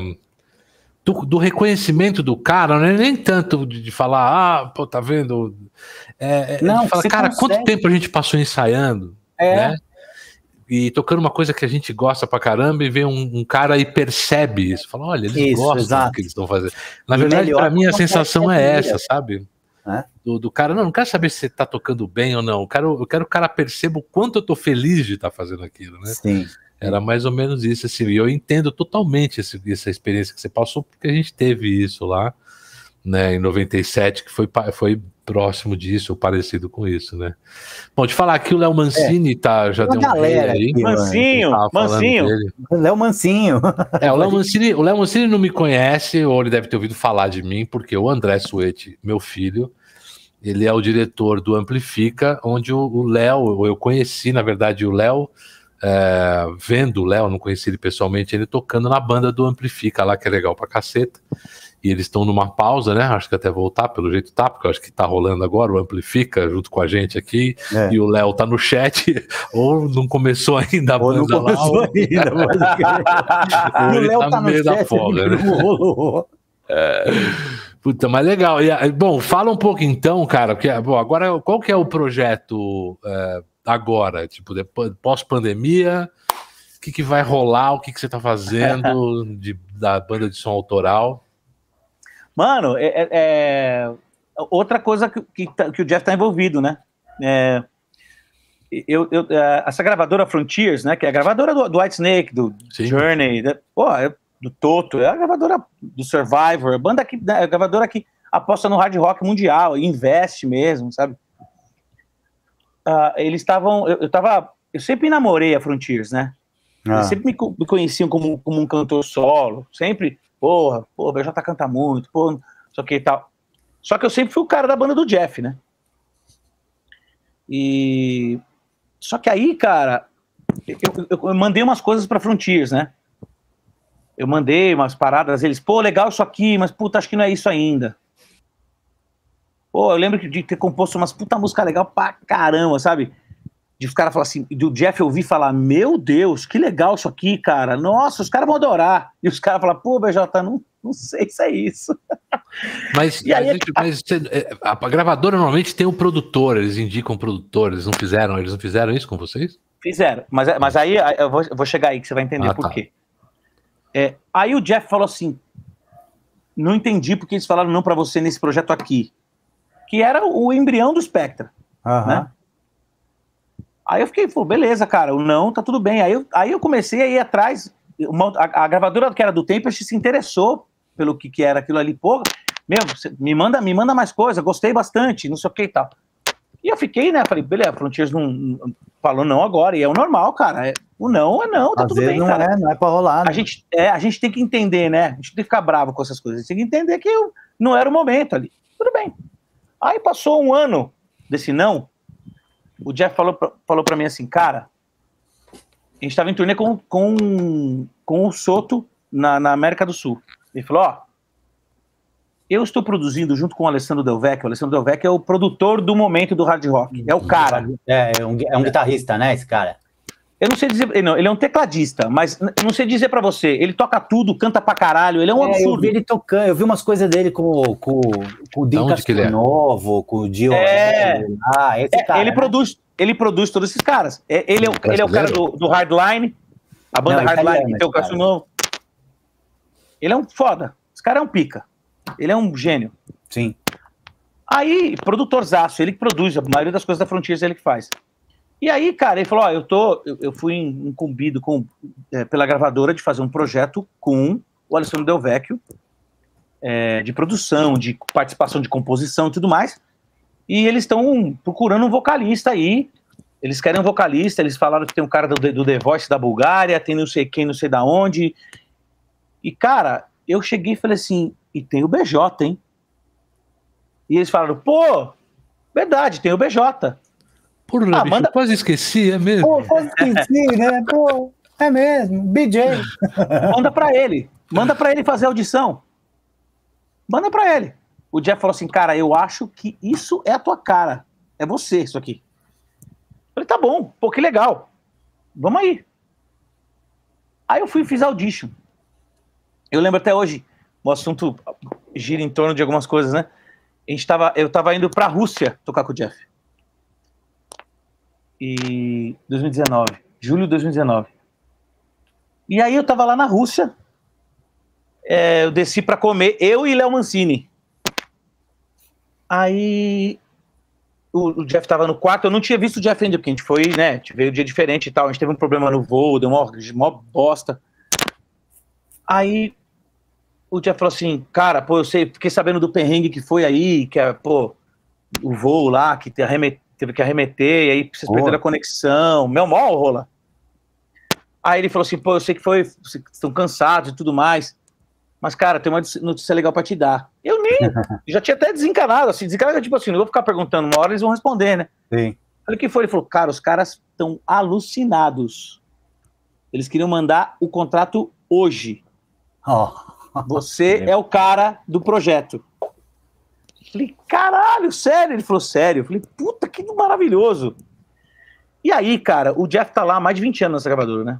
do, do, reconhecimento do cara, não é nem tanto de, de falar, ah, pô, tá vendo? É, é não, fala, cara, consegue. quanto tempo a gente passou ensaiando? É. Né? E tocando uma coisa que a gente gosta pra caramba e vê um, um cara e percebe isso. Fala, olha, eles isso, gostam exato. do que eles estão fazendo. Na e verdade, para mim, a sensação é essa, sabe? É? Do, do, cara, não, não quero saber se você tá tocando bem ou não. Eu quero, eu quero que o cara perceba o quanto eu tô feliz de estar tá fazendo aquilo, né? Sim. Era mais ou menos isso, assim. E eu entendo totalmente esse, essa experiência que você passou, porque a gente teve isso lá, né, em 97, que foi, foi próximo disso, ou parecido com isso, né? Bom, de falar aqui o Léo Mancini é. tá, já deu um galera aí. Aqui, Mancinho, Mancinho. Léo Mancinho. É, o Léo Mancini, o Léo Mancini não me conhece, ou ele deve ter ouvido falar de mim, porque o André Suete, meu filho, ele é o diretor do Amplifica, onde o Léo, eu conheci, na verdade, o Léo, é, vendo o Léo, não conheci ele pessoalmente, ele tocando na banda do Amplifica lá, que é legal pra caceta e eles estão numa pausa, né? Acho que até voltar, pelo jeito tá, porque eu acho que tá rolando agora, o Amplifica junto com a gente aqui, é. e o Léo tá no chat, ou não começou ainda a ou não começou lá, ainda, mas... o Léo tá, tá no meio chat, da folga, né? É. Puta, mas legal. E, bom, fala um pouco então, cara, porque bom, agora qual que é o projeto é, agora? Tipo, pós-pandemia, o que, que vai rolar? O que, que você tá fazendo de, da banda de som autoral? Mano, é, é, é outra coisa que, que, tá, que, o Jeff tá envolvido, né? É, eu, eu, é, essa gravadora Frontiers, né? Que é a gravadora do, do White Snake, do Sim. Journey, da, pô, é do Toto, é a gravadora do Survivor, a banda que, né, a gravadora que aposta no hard rock mundial, investe mesmo, sabe? Uh, eles estavam, eu, eu tava, eu sempre namorei a Frontiers, né? Ah. Eles sempre me, me conheciam como, como um cantor solo, sempre porra, pô, o BJ canta muito, pô, só que tal. Só que eu sempre fui o cara da banda do Jeff, né? E só que aí, cara, eu, eu, eu mandei umas coisas para Frontiers, né? Eu mandei umas paradas, eles, pô, legal isso aqui, mas puta, acho que não é isso ainda. Pô, eu lembro de ter composto umas puta música legal pra caramba, sabe? De os caras falar assim, do Jeff ouvir falar, meu Deus, que legal isso aqui, cara. Nossa, os caras vão adorar. E os caras falam, pô, BJ, não, não sei se é isso. Mas, e aí, mas é, a, a, gravadora normalmente tem o um produtor, eles indicam produtor, eles não fizeram, eles não fizeram isso com vocês? Fizeram, mas, é, mas aí eu vou, eu vou chegar aí que você vai entender ah, por tá. quê. É, aí o Jeff falou assim, não entendi porque eles falaram não para você nesse projeto aqui, que era o embrião do Spectra, uhum. né? Aí eu fiquei, pô, beleza, cara, o não, tá tudo bem. Aí eu, aí eu comecei a ir atrás. Uma, a, a, gravadora que era do Tempest se interessou pelo que, que era aquilo ali. Pô, meu, me manda, me manda mais coisa, gostei bastante, não sei o que e tal. E eu fiquei, né? Falei, beleza, Frontiers não, não falou não agora, e é o normal, cara. É, o não é não, tá Às tudo bem, não cara. É, não é pra rolar. Né? A, gente, é, a gente tem que entender, né? A gente tem que ficar bravo com essas coisas. A gente tem que entender que eu, não era o momento ali. Tudo bem. Aí passou um ano desse não, o Jeff falou, falou para mim assim, cara, a gente estava em turnê com, com, com o Soto na, na América do Sul. Ele falou, ó, eu estou produzindo junto com o Alessandro Del Vecchio. O Alessandro Del Vecchio é o produtor do momento do hard rock. É o cara. É, é um, é um guitarrista, né, esse cara? Eu não sei dizer, não, ele é um tecladista, mas não sei dizer para você, ele toca tudo, canta pra caralho, ele é um é, absurdo. Eu vi ele tocando, eu vi umas coisas dele com, com, com o Dinho Castronovo, é? com o Dio. É, ah, esse é, cara. Ele, né? produz, ele produz todos esses caras. É, ele, é, ele é o cara do, do Hardline, a banda não, Hardline que tem o Castronovo. Ele é um foda, esse cara é um pica. Ele é um gênio. Sim. Aí, produtorzaço, ele que produz, a maioria das coisas da Frontiers ele que faz. E aí, cara, ele falou: Ó, eu tô. Eu, eu fui incumbido com, é, pela gravadora de fazer um projeto com o Alessandro Del Vecchio. é, de produção, de participação de composição e tudo mais. E eles estão procurando um vocalista aí. Eles querem um vocalista, eles falaram que tem um cara do, do The Voice da Bulgária, tem não sei quem, não sei da onde. E, cara, eu cheguei e falei assim, e tem o BJ, hein? E eles falaram, pô, verdade, tem o BJ. Porra, ah, bicho, manda... quase esqueci, é mesmo? Pô, quase esqueci, né? Pô, é mesmo, BJ. Manda pra ele, manda pra ele fazer audição. Manda pra ele. O Jeff falou assim, cara, eu acho que isso é a tua cara. É você, isso aqui. Eu falei, tá bom, pô, que legal. Vamos aí. Aí eu fui e fiz audition. Eu lembro até hoje, o assunto gira em torno de algumas coisas, né? A gente tava, eu tava indo pra Rússia tocar com o Jeff. E 2019, julho de 2019. E aí eu tava lá na Rússia, é, eu desci para comer, eu e Léo Mancini. Aí o, o, Jeff tava no quarto, eu não tinha visto o Jeff ainda, porque a gente foi, né, veio um dia diferente e tal, a gente teve um problema no voo, deu uma, uma bosta. Aí o Jeff falou assim, cara, pô, eu sei, fiquei sabendo do perrengue que foi aí, que é, pô, o voo lá, que teve que arremeter, e aí vocês oh. perderam a conexão, meu mó rola. Aí ele falou assim, pô, eu sei que foi, vocês estão cansados e tudo mais, mas, cara, tem uma notícia legal para te dar. Eu nem, já tinha até desencanado, assim, desencanado, tipo assim, não vou ficar perguntando, uma hora eles vão responder, né? Sim. Olha o que foi, ele falou, cara, os caras estão alucinados. Eles queriam mandar o contrato hoje. Oh. Você é o cara do projeto. Falei, caralho, sério? Ele falou, sério. Eu falei, puta, que maravilhoso. E aí, cara, o Jeff tá lá há mais de 20 anos nessa gravadora, né?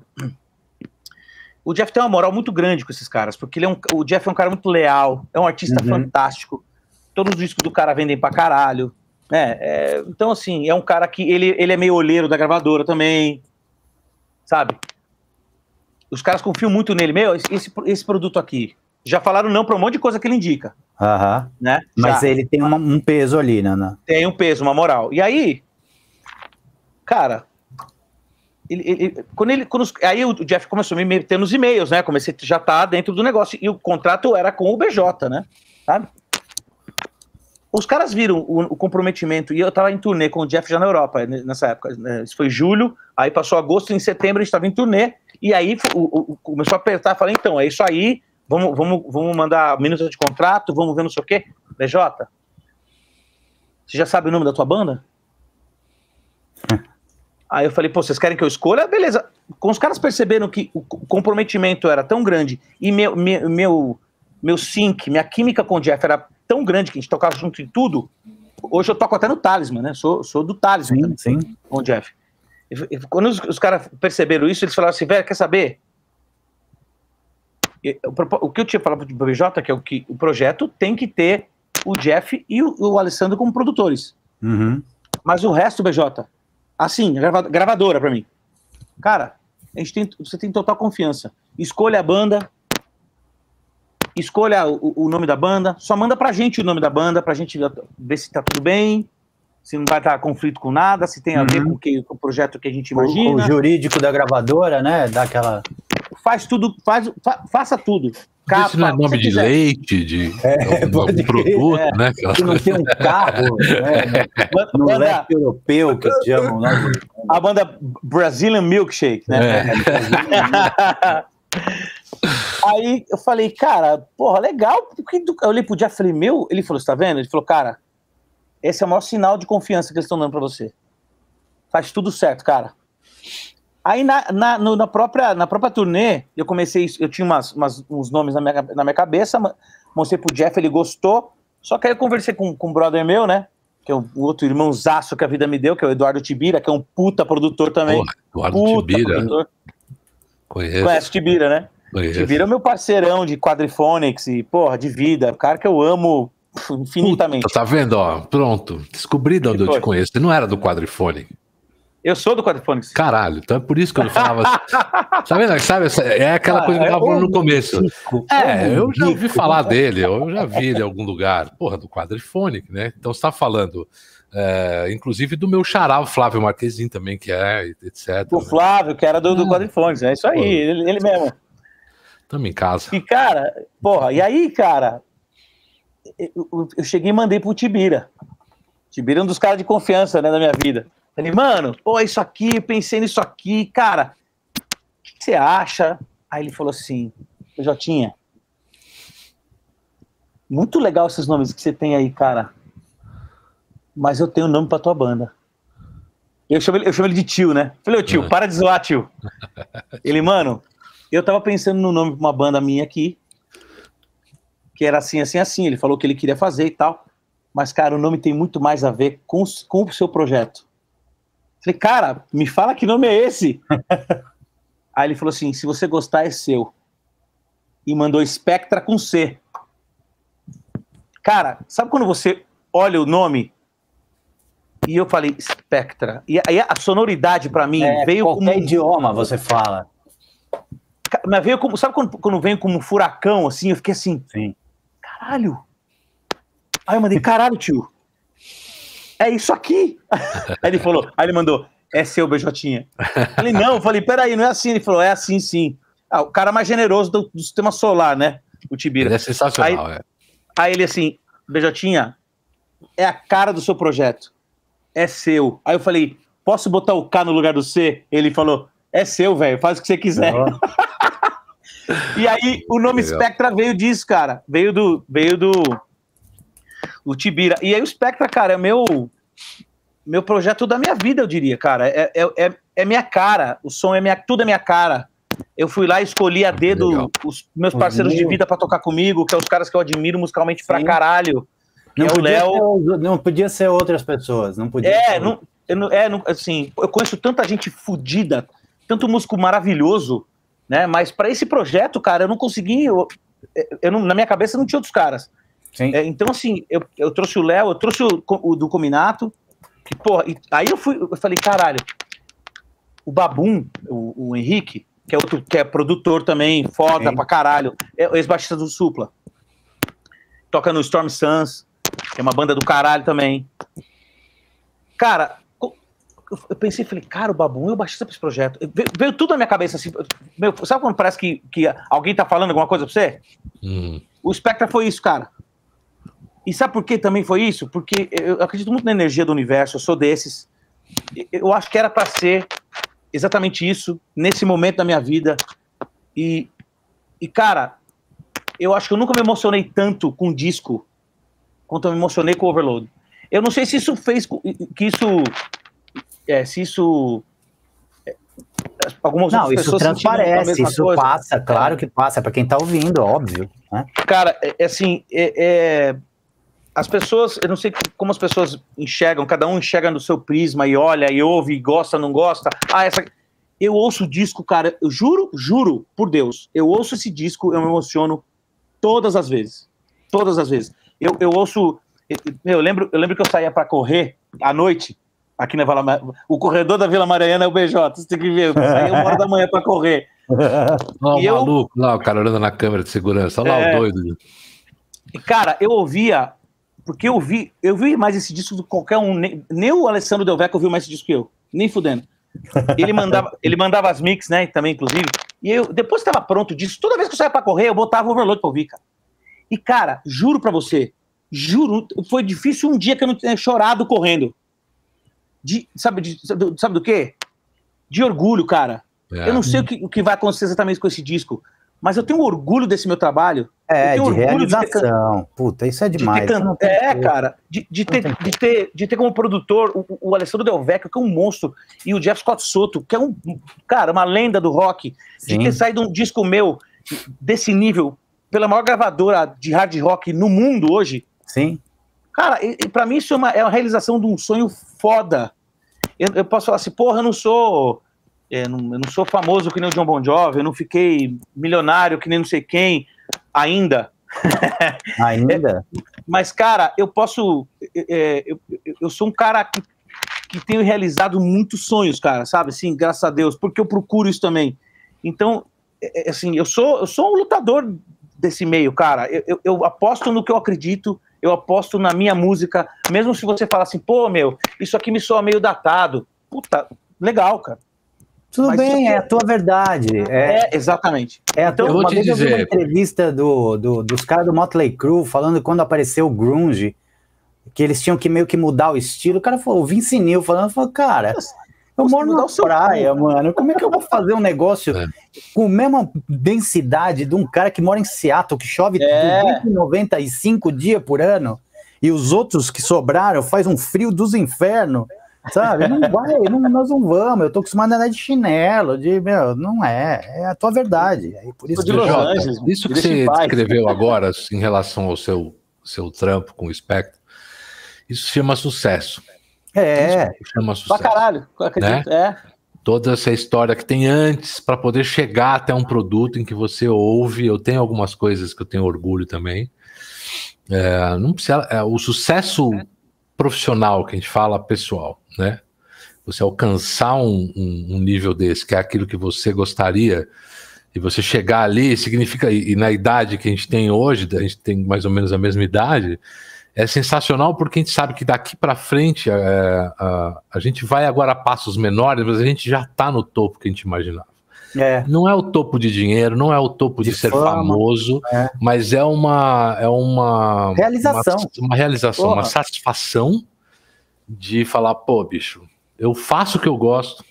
o Jeff tem uma moral muito grande com esses caras, porque ele é um, o Jeff é um cara muito leal, é um artista uhum. fantástico. Todos os discos do cara vendem pra caralho. Né? É, então, assim, é um cara que ele, ele é meio olheiro da gravadora também, sabe? Os caras confiam muito nele. Meu, esse, esse produto aqui. Já falaram não pra um monte de coisa que ele indica. Aham. Né? Mas Já. ele tem uma, um peso ali, né, né? Tem um peso, uma moral. E aí, cara, ele, ele, quando ele, quando os, aí o Jeff começou a me meter nos e-mails, né? Comecei já tá dentro do negócio e o contrato era com o BJ, né? Sabe? Os caras viram o, o, comprometimento e eu tava em turnê com o Jeff já na Europa nessa época. Né? Isso foi julho, aí passou agosto, em setembro a gente tava em turnê e aí o, começou a apertar. Falei, então é isso aí, vamos, vamos, vamos mandar minutos de contrato, vamos ver não sei o quê. BJ, você já sabe o nome da tua banda? Aí eu falei, pô, vocês querem que eu escolha? Beleza. Com os caras perceberam que o comprometimento era tão grande e meu, meu, meu, meu sync, minha química com o Jeff era tão grande que a gente tocava junto em tudo. Hoje eu toco até no Talisman, né? Sou, sou do Talisman sim, sim. com o Jeff. E, quando os, os caras perceberam isso, eles falaram assim, velho, quer saber? O, o, que eu tinha falado pro BJ, que é o que o projeto tem que ter o Jeff e o, o Alessandro como produtores. Uhum. Mas o resto, BJ, Assim, gravadora para mim. Cara, a gente tem, você tem total confiança. Escolha a banda, escolha o, o, nome da banda, só manda pra gente o nome da banda, pra gente ver se tá tudo bem, se não vai estar conflito com nada, se tem a uhum. ver com, que, com o projeto que a gente imagina. O, o jurídico da gravadora, né? Daquela. Faz tudo, faz, fa, faça tudo. Capa, Isso não é nome de quiser. leite, de é, algum, algum produto, é, né? Que não tem um carro, né? No banda, leste europeu, que chamam, né? A banda Brazilian Milkshake, né? É. Aí eu falei, cara, porra, legal. Eu olhei pro Jeff e falei, meu, ele falou, você tá vendo? Ele falou, cara, esse é o maior sinal de confiança que eles estão dando pra você. Faz tudo certo, cara. Aí na, na, no, na, própria, na própria turnê, eu comecei, eu tinha umas, umas, uns nomes na minha, na minha cabeça, mostrei pro Jeff, ele gostou. Só que aí eu conversei com, com um brother meu, né? Que é o outro irmãozaço que a vida me deu, que é o Eduardo Tibira, que é um puta produtor também. Porra, Eduardo Tibira. Produtor. Conheço. Conhece o Tibira, né? Conheço. Tibira é meu parceirão de quadrifonics e, porra, de vida. Cara que eu amo infinitamente. Puta, tá vendo, ó? Pronto. Descobri de onde eu te conheço. Você não era do quadrifonic. Eu sou do Quadrifônicos. Caralho, então é por isso que eu falava. sabe, sabe, é aquela ah, coisa que eu tava falando no começo. é, eu já ouvi falar dele, eu já vi ele em algum lugar. Porra, do Quadrifônico, né? Então você tá falando. É, inclusive do meu xará, Flávio Marquezinho também, que é, etc. O né? Flávio, que era do, do é isso aí, ele, ele, mesmo. Tamo em casa. E, cara, porra, e aí, cara, eu, eu cheguei e mandei pro Tibira. Tibira é um dos caras de confiança, né, da minha vida. Falei, mano, pô, isso aqui, pensei nisso aqui, cara, o que, você acha? Aí ele falou assim, Jotinha, muito legal esses nomes que você tem aí, cara. Mas eu tenho nome pra tua banda. Eu chamo ele, eu chamo ele de tio, né? Falei, ô tio, para de zoar, tio. Ele, mano, eu tava pensando no nome pra uma banda minha aqui, que era assim, assim, assim. Ele falou que ele queria fazer e tal. Mas, cara, o nome tem muito mais a ver com, com o seu projeto. Falei, cara, me fala que nome é esse? Aí ele falou assim: se você gostar, é seu. E mandou Spectra com C. Cara, sabe quando você olha o nome? E eu falei Spectra. E aí a sonoridade para mim é, veio como. idioma você fala. Mas veio como. Sabe quando, quando vem como um furacão, assim? Eu fiquei assim. Sim. Caralho! Aí eu mandei, caralho, tio. É isso aqui. Aí ele falou, aí ele mandou, é seu, Beijotinha. Falei, não, falei, peraí, não é assim. Ele falou, é assim sim. Ah, o cara mais generoso do, do sistema solar, né? O Tibira. Ele é sensacional, aí, é. Aí ele assim, Beijotinha, é a cara do seu projeto. É seu. Aí eu falei, posso botar o K no lugar do C? Ele falou, é seu, velho, faz o que você quiser. Oh. e aí o nome Legal. Spectra veio disso, cara. Veio do, veio do o Tibira. E aí o Spectra, cara, é meu meu projeto da minha vida, eu diria, cara. É, é, é, é minha cara. O som é minha, tudo é minha cara. Eu fui lá e escolhi a dedo Legal. os meus parceiros uhum. de vida para tocar comigo, que é os caras que eu admiro musicalmente Sim. pra caralho. Não, é podia ser, não podia ser outras pessoas, não podia É, não, eu, é não, assim, eu conheço tanta gente fodida, tanto músico maravilhoso, né? Mas para esse projeto, cara, eu não consegui. Eu, eu não, na minha cabeça não tinha outros caras. É, então, assim, eu, eu trouxe o Léo, eu trouxe o, o, do Cominato, que, porra, e, aí eu fui, eu falei, caralho, o Babum, o, o Henrique, que é outro, que é produtor também, foda Sim. pra caralho, é o ex-baixista do Supla. Toca no Storm Suns, que é uma banda do caralho também. Cara, eu pensei, falei, cara, o Babum é o baixista pra esse projeto. Veio, veio, tudo na minha cabeça assim. Meu, sabe quando parece que, que alguém tá falando alguma coisa pra você? Hum. O Spectra foi isso, cara. E sabe por que também foi isso? Porque eu acredito muito na energia do universo, eu sou desses. Eu acho que era para ser exatamente isso, nesse momento da minha vida. E, e, cara, eu acho que eu nunca me emocionei tanto com um disco quanto eu me emocionei com o Overload. Eu não sei se isso fez que isso. É, se isso. É, algumas não, isso transparece, isso coisa. passa, claro que passa, para quem tá ouvindo, óbvio. Né? Cara, é, é assim, é, é as pessoas, eu não sei como as pessoas enxergam, cada um enxerga no seu prisma e olha e ouve e gosta, não gosta. Ah, essa. Eu ouço o disco, cara, eu juro, juro, por Deus, eu ouço esse disco, eu me emociono todas as vezes. Todas as vezes. Eu, eu ouço. Eu lembro, eu lembro que eu saía para correr à noite, aqui na Vila O corredor da Vila Mariana é o BJ, você tem que ver. Eu saía uma hora da manhã para correr. Não, o maluco eu... lá, o cara olhando na câmera de segurança, olha lá é... o doido. Cara, eu ouvia porque eu vi, eu vi mais esse disco do que qualquer um. Nem, nem o Alessandro Delveco viu mais esse disco que eu. Nem fudendo. Ele mandava, ele mandava as mix, né? Também, inclusive. E eu, depois que estava pronto disso, toda vez que eu saía para correr, eu botava o overload pra ouvir, cara. E, cara, juro pra você, juro, foi difícil um dia que eu não tenha chorado correndo. De, sabe, de, sabe do quê? De orgulho, cara. É. Eu não sei o que, o que vai acontecer exatamente com esse disco, mas eu tenho orgulho desse meu trabalho. É, de realização. De ter, Puta, isso é demais. De ter, é, cara, de, de, ter, de, ter, de ter como produtor o, o Alessandro Del Vecchio, que é um monstro, e o Jeff Scott Soto, que é um, cara, uma lenda do rock, Sim. de ter saído um disco meu desse nível, pela maior gravadora de hard rock no mundo hoje. Sim. Cara, pra mim isso é uma, é uma realização de um sonho foda. Eu, eu posso falar assim, porra, eu não sou é, não, eu não sou famoso que nem o John Bon Jovi, eu não fiquei milionário que nem não sei quem ainda. Ainda? é, mas, cara, eu posso. É, eu, eu sou um cara que, que tenho realizado muitos sonhos, cara, sabe? Assim, graças a Deus, porque eu procuro isso também. Então, é, é assim, eu sou, eu sou um lutador desse meio, cara. Eu, eu, eu, aposto no que eu acredito, eu aposto na minha música, mesmo se você falar assim, pô, meu, isso aqui me soa meio datado. Puta, legal, cara. Tudo Mas bem, é a tua verdade. É, é exatamente. É então, eu vou te dizer. Eu vi uma entrevista do, do dos caras do Motley Crue falando quando apareceu o grunge, que eles tinham que meio que mudar o estilo. O cara falou, o Vince Neil falando, falou, cara, eu moro na praia, mano. Como é que eu vou fazer um negócio é. com a mesma densidade de um cara que mora em Seattle, que chove é. 295 dias por ano, e os outros que sobraram faz um frio dos infernos? Sabe? Não vai, não, nós não vamos. Eu tô acostumado a andar de chinelo, de meu, não é, é a tua verdade. É por isso, que, Jota, isso que você descreveu agora em relação ao seu, seu trampo com o espectro, isso chama sucesso. É. Isso chama sucesso. Pra caralho, acredito, né? é. Toda essa história que tem antes para poder chegar até um produto em que você ouve. Eu tenho algumas coisas que eu tenho orgulho também. É, não precisa, é, o sucesso profissional que a gente fala pessoal, né? Você alcançar um, um, nível desse, que é aquilo que você gostaria, e você chegar ali, significa, e, e, na idade que a gente tem hoje, a gente tem mais ou menos a mesma idade, é sensacional porque a gente sabe que daqui para frente é, a, a gente vai agora a passos menores, mas a gente já está no topo que a gente imaginava. É. Não é o topo de dinheiro, não é o topo de, de ser fama, famoso, é. mas é uma é uma realização, uma, uma realização, Porra. uma satisfação de falar, pô, bicho, eu faço o que eu gosto,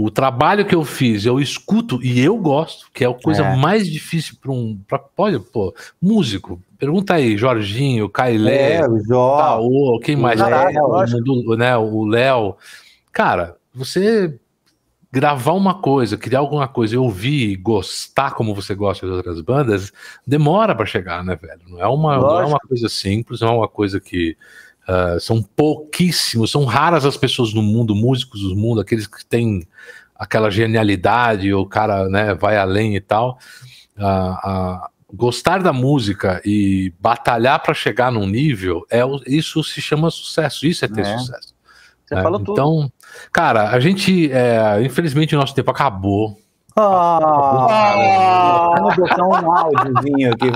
o trabalho que eu fiz, eu escuto e eu gosto, que é a coisa é. mais difícil para um. Pra, pode, pô, músico. Pergunta aí, Jorginho, Cailé, é, Taô, quem mais? O, né, o Léo. Cara, você gravar uma coisa, criar alguma coisa e ouvir, gostar como você gosta das outras bandas, demora para chegar, né, velho? Não é uma, não é uma coisa simples, não é uma coisa que Uh, são pouquíssimos, são raras as pessoas no mundo, músicos do mundo, aqueles que têm aquela genialidade, o cara né, vai além e tal. Uh, uh, gostar da música e batalhar para chegar num nível, é, isso se chama sucesso, isso é ter é. sucesso. Você é, falou tudo. Cara, a gente, é, infelizmente, o nosso tempo acabou. Ah, botar um áudiozinho aqui.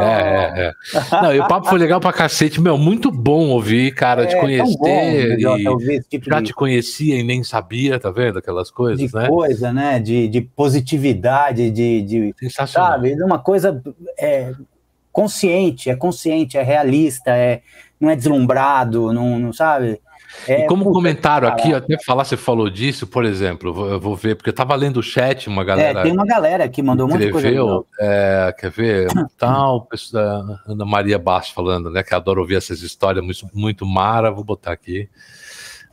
É, é, é. Não, e o papo foi legal pra cacete. Meu, muito bom ouvir, cara, é, te conhecer. Bom, e tipo já de... te conhecia e nem sabia, tá vendo? Aquelas coisas, de né? coisa, né? De, de positividade, de, de. Sensacional. Sabe? Uma coisa é, consciente, é consciente, é realista, é, não é deslumbrado, não, não sabe? É, e como comentário aqui, até falar, você falou disso, por exemplo, eu vou ver, porque eu tava lendo o chat, uma galera. É, tem uma galera que mandou muita coisa. É, quer ver? Tal, Ana Maria Bastos falando, né? Que adora ouvir essas histórias muito, muito mara, vou botar aqui.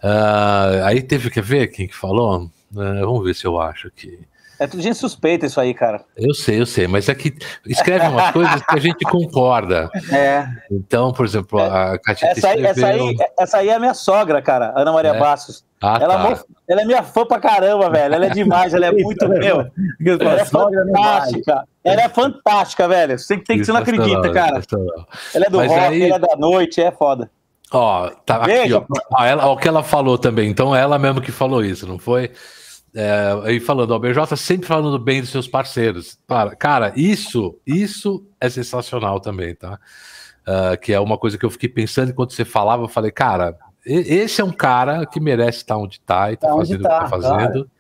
Uh, aí teve, quer ver quem que falou? Uh, vamos ver se eu acho aqui. É tudo gente suspeita isso aí, cara. Eu sei, eu sei, mas é que escreve umas coisas que a gente concorda. É. Então, por exemplo, a Katia essa, aí, essa, aí, essa aí é a minha sogra, cara, Ana Maria é. Bastos. Ah, ela, tá. É ela, é minha fã pra caramba, velho. Ela é demais, ela é muito meu. Ela é fantástica. Ela é fantástica, velho. Você tem que você não acredita, cara. Ela é do Mas rock, aí... ela é da noite, é foda. Ó, tá aqui, ó. ó, ela, ó, o que ela falou também. Então, ela mesmo que falou isso, não foi? É, aí falando, o BJ sempre falando bem dos seus parceiros. Cara, cara, isso, isso é sensacional também, tá? Uh, que é uma coisa que eu fiquei pensando enquanto você falava, eu falei, cara, esse é um cara que merece estar onde está e tá, tá fazendo tá, o que tá fazendo. Claro.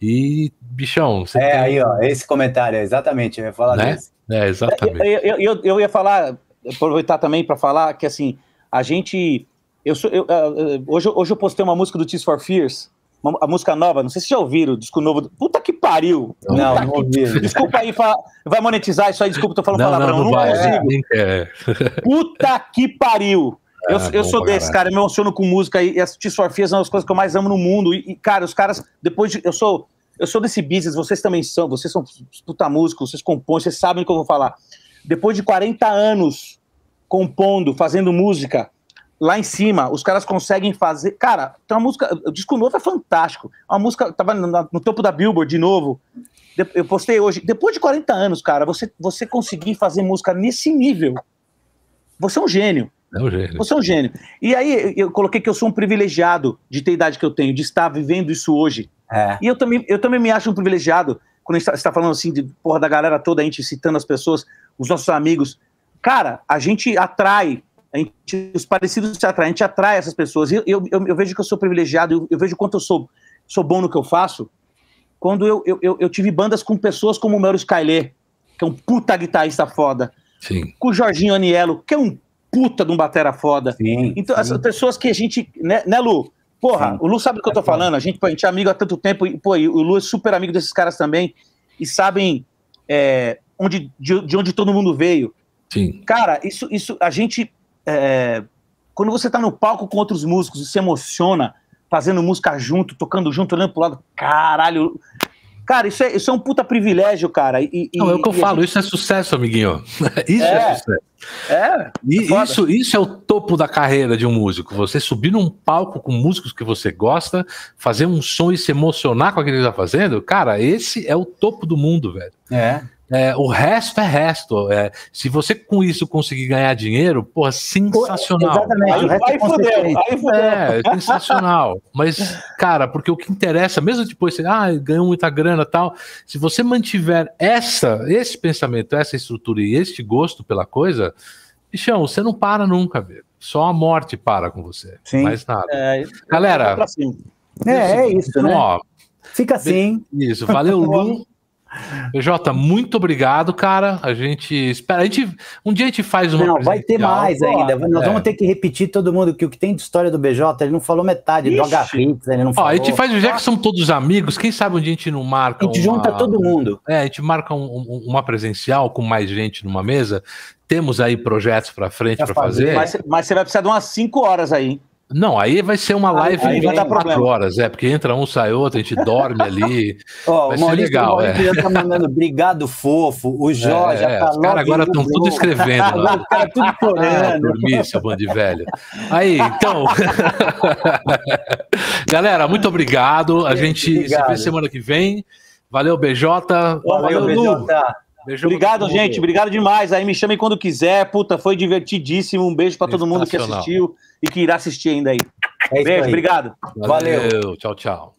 E, bichão, você É, tem... aí, ó, esse comentário, exatamente, eu ia falar né? Desse. É, exatamente. Eu, eu, eu, ia falar, aproveitar também para falar que, assim, a gente. Eu sou, eu, uh, hoje, hoje eu postei uma música do Tears for Fears, uma, a música nova, não sei se já ouviram, o disco novo. Puta que pariu! Não, não ouvi. Desculpa aí, vai monetizar isso aí, desculpa, tô falando não, palavrão. Não, não, vai, é. Puta que pariu! Eu, é, eu sou desse, cara, eu me emociono com música e assistir Sorfias é uma das coisas que eu mais amo no mundo. E, e, cara, os caras, depois de. Eu sou, eu sou desse business, vocês também são, vocês são puta músicos, vocês compõem, vocês sabem o que eu vou falar. Depois de 40 anos compondo, fazendo música, lá em cima, os caras conseguem fazer. Cara, tem uma música. O disco novo é fantástico. Uma música. Tava no, no topo da Billboard de novo. Eu postei hoje. Depois de 40 anos, cara, você, você conseguir fazer música nesse nível. Você é um gênio. É um gênio. Você é um gênio. E aí eu coloquei que eu sou um privilegiado de ter a idade que eu tenho, de estar vivendo isso hoje. É. E eu também, eu também me acho um privilegiado quando você está falando assim de porra da galera toda, a gente citando as pessoas, os nossos amigos. Cara, a gente atrai gente, os parecidos se atraem, a gente atrai essas pessoas. Eu, eu, eu, vejo que eu sou privilegiado, eu, eu vejo quanto eu sou, sou bom no que eu faço, quando eu, eu, eu tive bandas com pessoas como o Mero Skyler, que é um puta guitarrista foda. Sim. Com o Jorginho Anielo, que é um puta de um batera foda. Sim, então, sim. as pessoas que a gente. Né, né Lu? Porra, sim. o Lu sabe do que eu tô é falando. A gente, a gente é amigo há tanto tempo, e, pô, e o Lu é super amigo desses caras também, e sabem é, onde, de, de, onde todo mundo veio. Sim. Cara, isso, isso a gente. É, quando você tá no palco com outros músicos e se emociona, fazendo música junto, tocando junto, olhando pro lado, caralho. Cara, isso é, isso é um puta privilégio, cara. E, Não, é o que eu falo, gente... isso é sucesso, amiguinho. Isso é, é sucesso. É. E é isso, isso é o topo da carreira de um músico. Você subir num palco com músicos que você gosta, fazer um som e se emocionar com aquilo que ele tá fazendo, cara, esse é o topo do mundo, velho. É. É, o resto é resto. É, se você com isso conseguir ganhar dinheiro, porra, sensacional. Exatamente, aí, o resto é aí, fudeu, aí fudeu. É, sensacional. Mas, cara, porque o que interessa, mesmo depois você ah, ganhou muita grana tal, se você mantiver essa, esse pensamento, essa estrutura e este gosto pela coisa, bichão, você não para nunca, velho. Só a morte para com você. Sim. Mais nada. É, Galera. É, é isso, então, né? Ó, Fica assim. Isso, valeu, Lu. PJ, muito obrigado, cara. A gente espera. A gente, um dia a gente faz uma. Não, vai ter mais Pô, ainda. Nós é. vamos ter que repetir todo mundo que o que tem de história do BJ, ele não falou metade. Ixi. Do ele não falou. Ó, a gente faz, já que são todos amigos, quem sabe um dia a gente não marca. A gente uma, junta todo mundo. É, a gente marca um, um, uma presencial com mais gente numa mesa. Temos aí projetos para frente para fazer. Mas, mas, você vai precisar de umas 5 horas aí. Não, aí vai ser uma live aí, de 24 horas, é, porque entra um, sai outro, a gente dorme ali. Ó, vai o Maurício, ser legal, é. tá mandando obrigado, fofo. O é, já tá Os caras agora estão tudo escrevendo. agora os caras tudo chorando. Ah, dormir, seu bando de velho. Aí, então. Galera, muito obrigado. A gente obrigado. se vê semana que vem. Valeu, BJ. Valeu, Valeu BJ. Beijo Obrigado, gente. Obrigado demais. Aí me chamem quando quiser. Puta, foi divertidíssimo. Um beijo para todo mundo que assistiu e que irá assistir ainda aí. É Beijo, aí. obrigado. Valeu. Valeu. Tchau, tchau.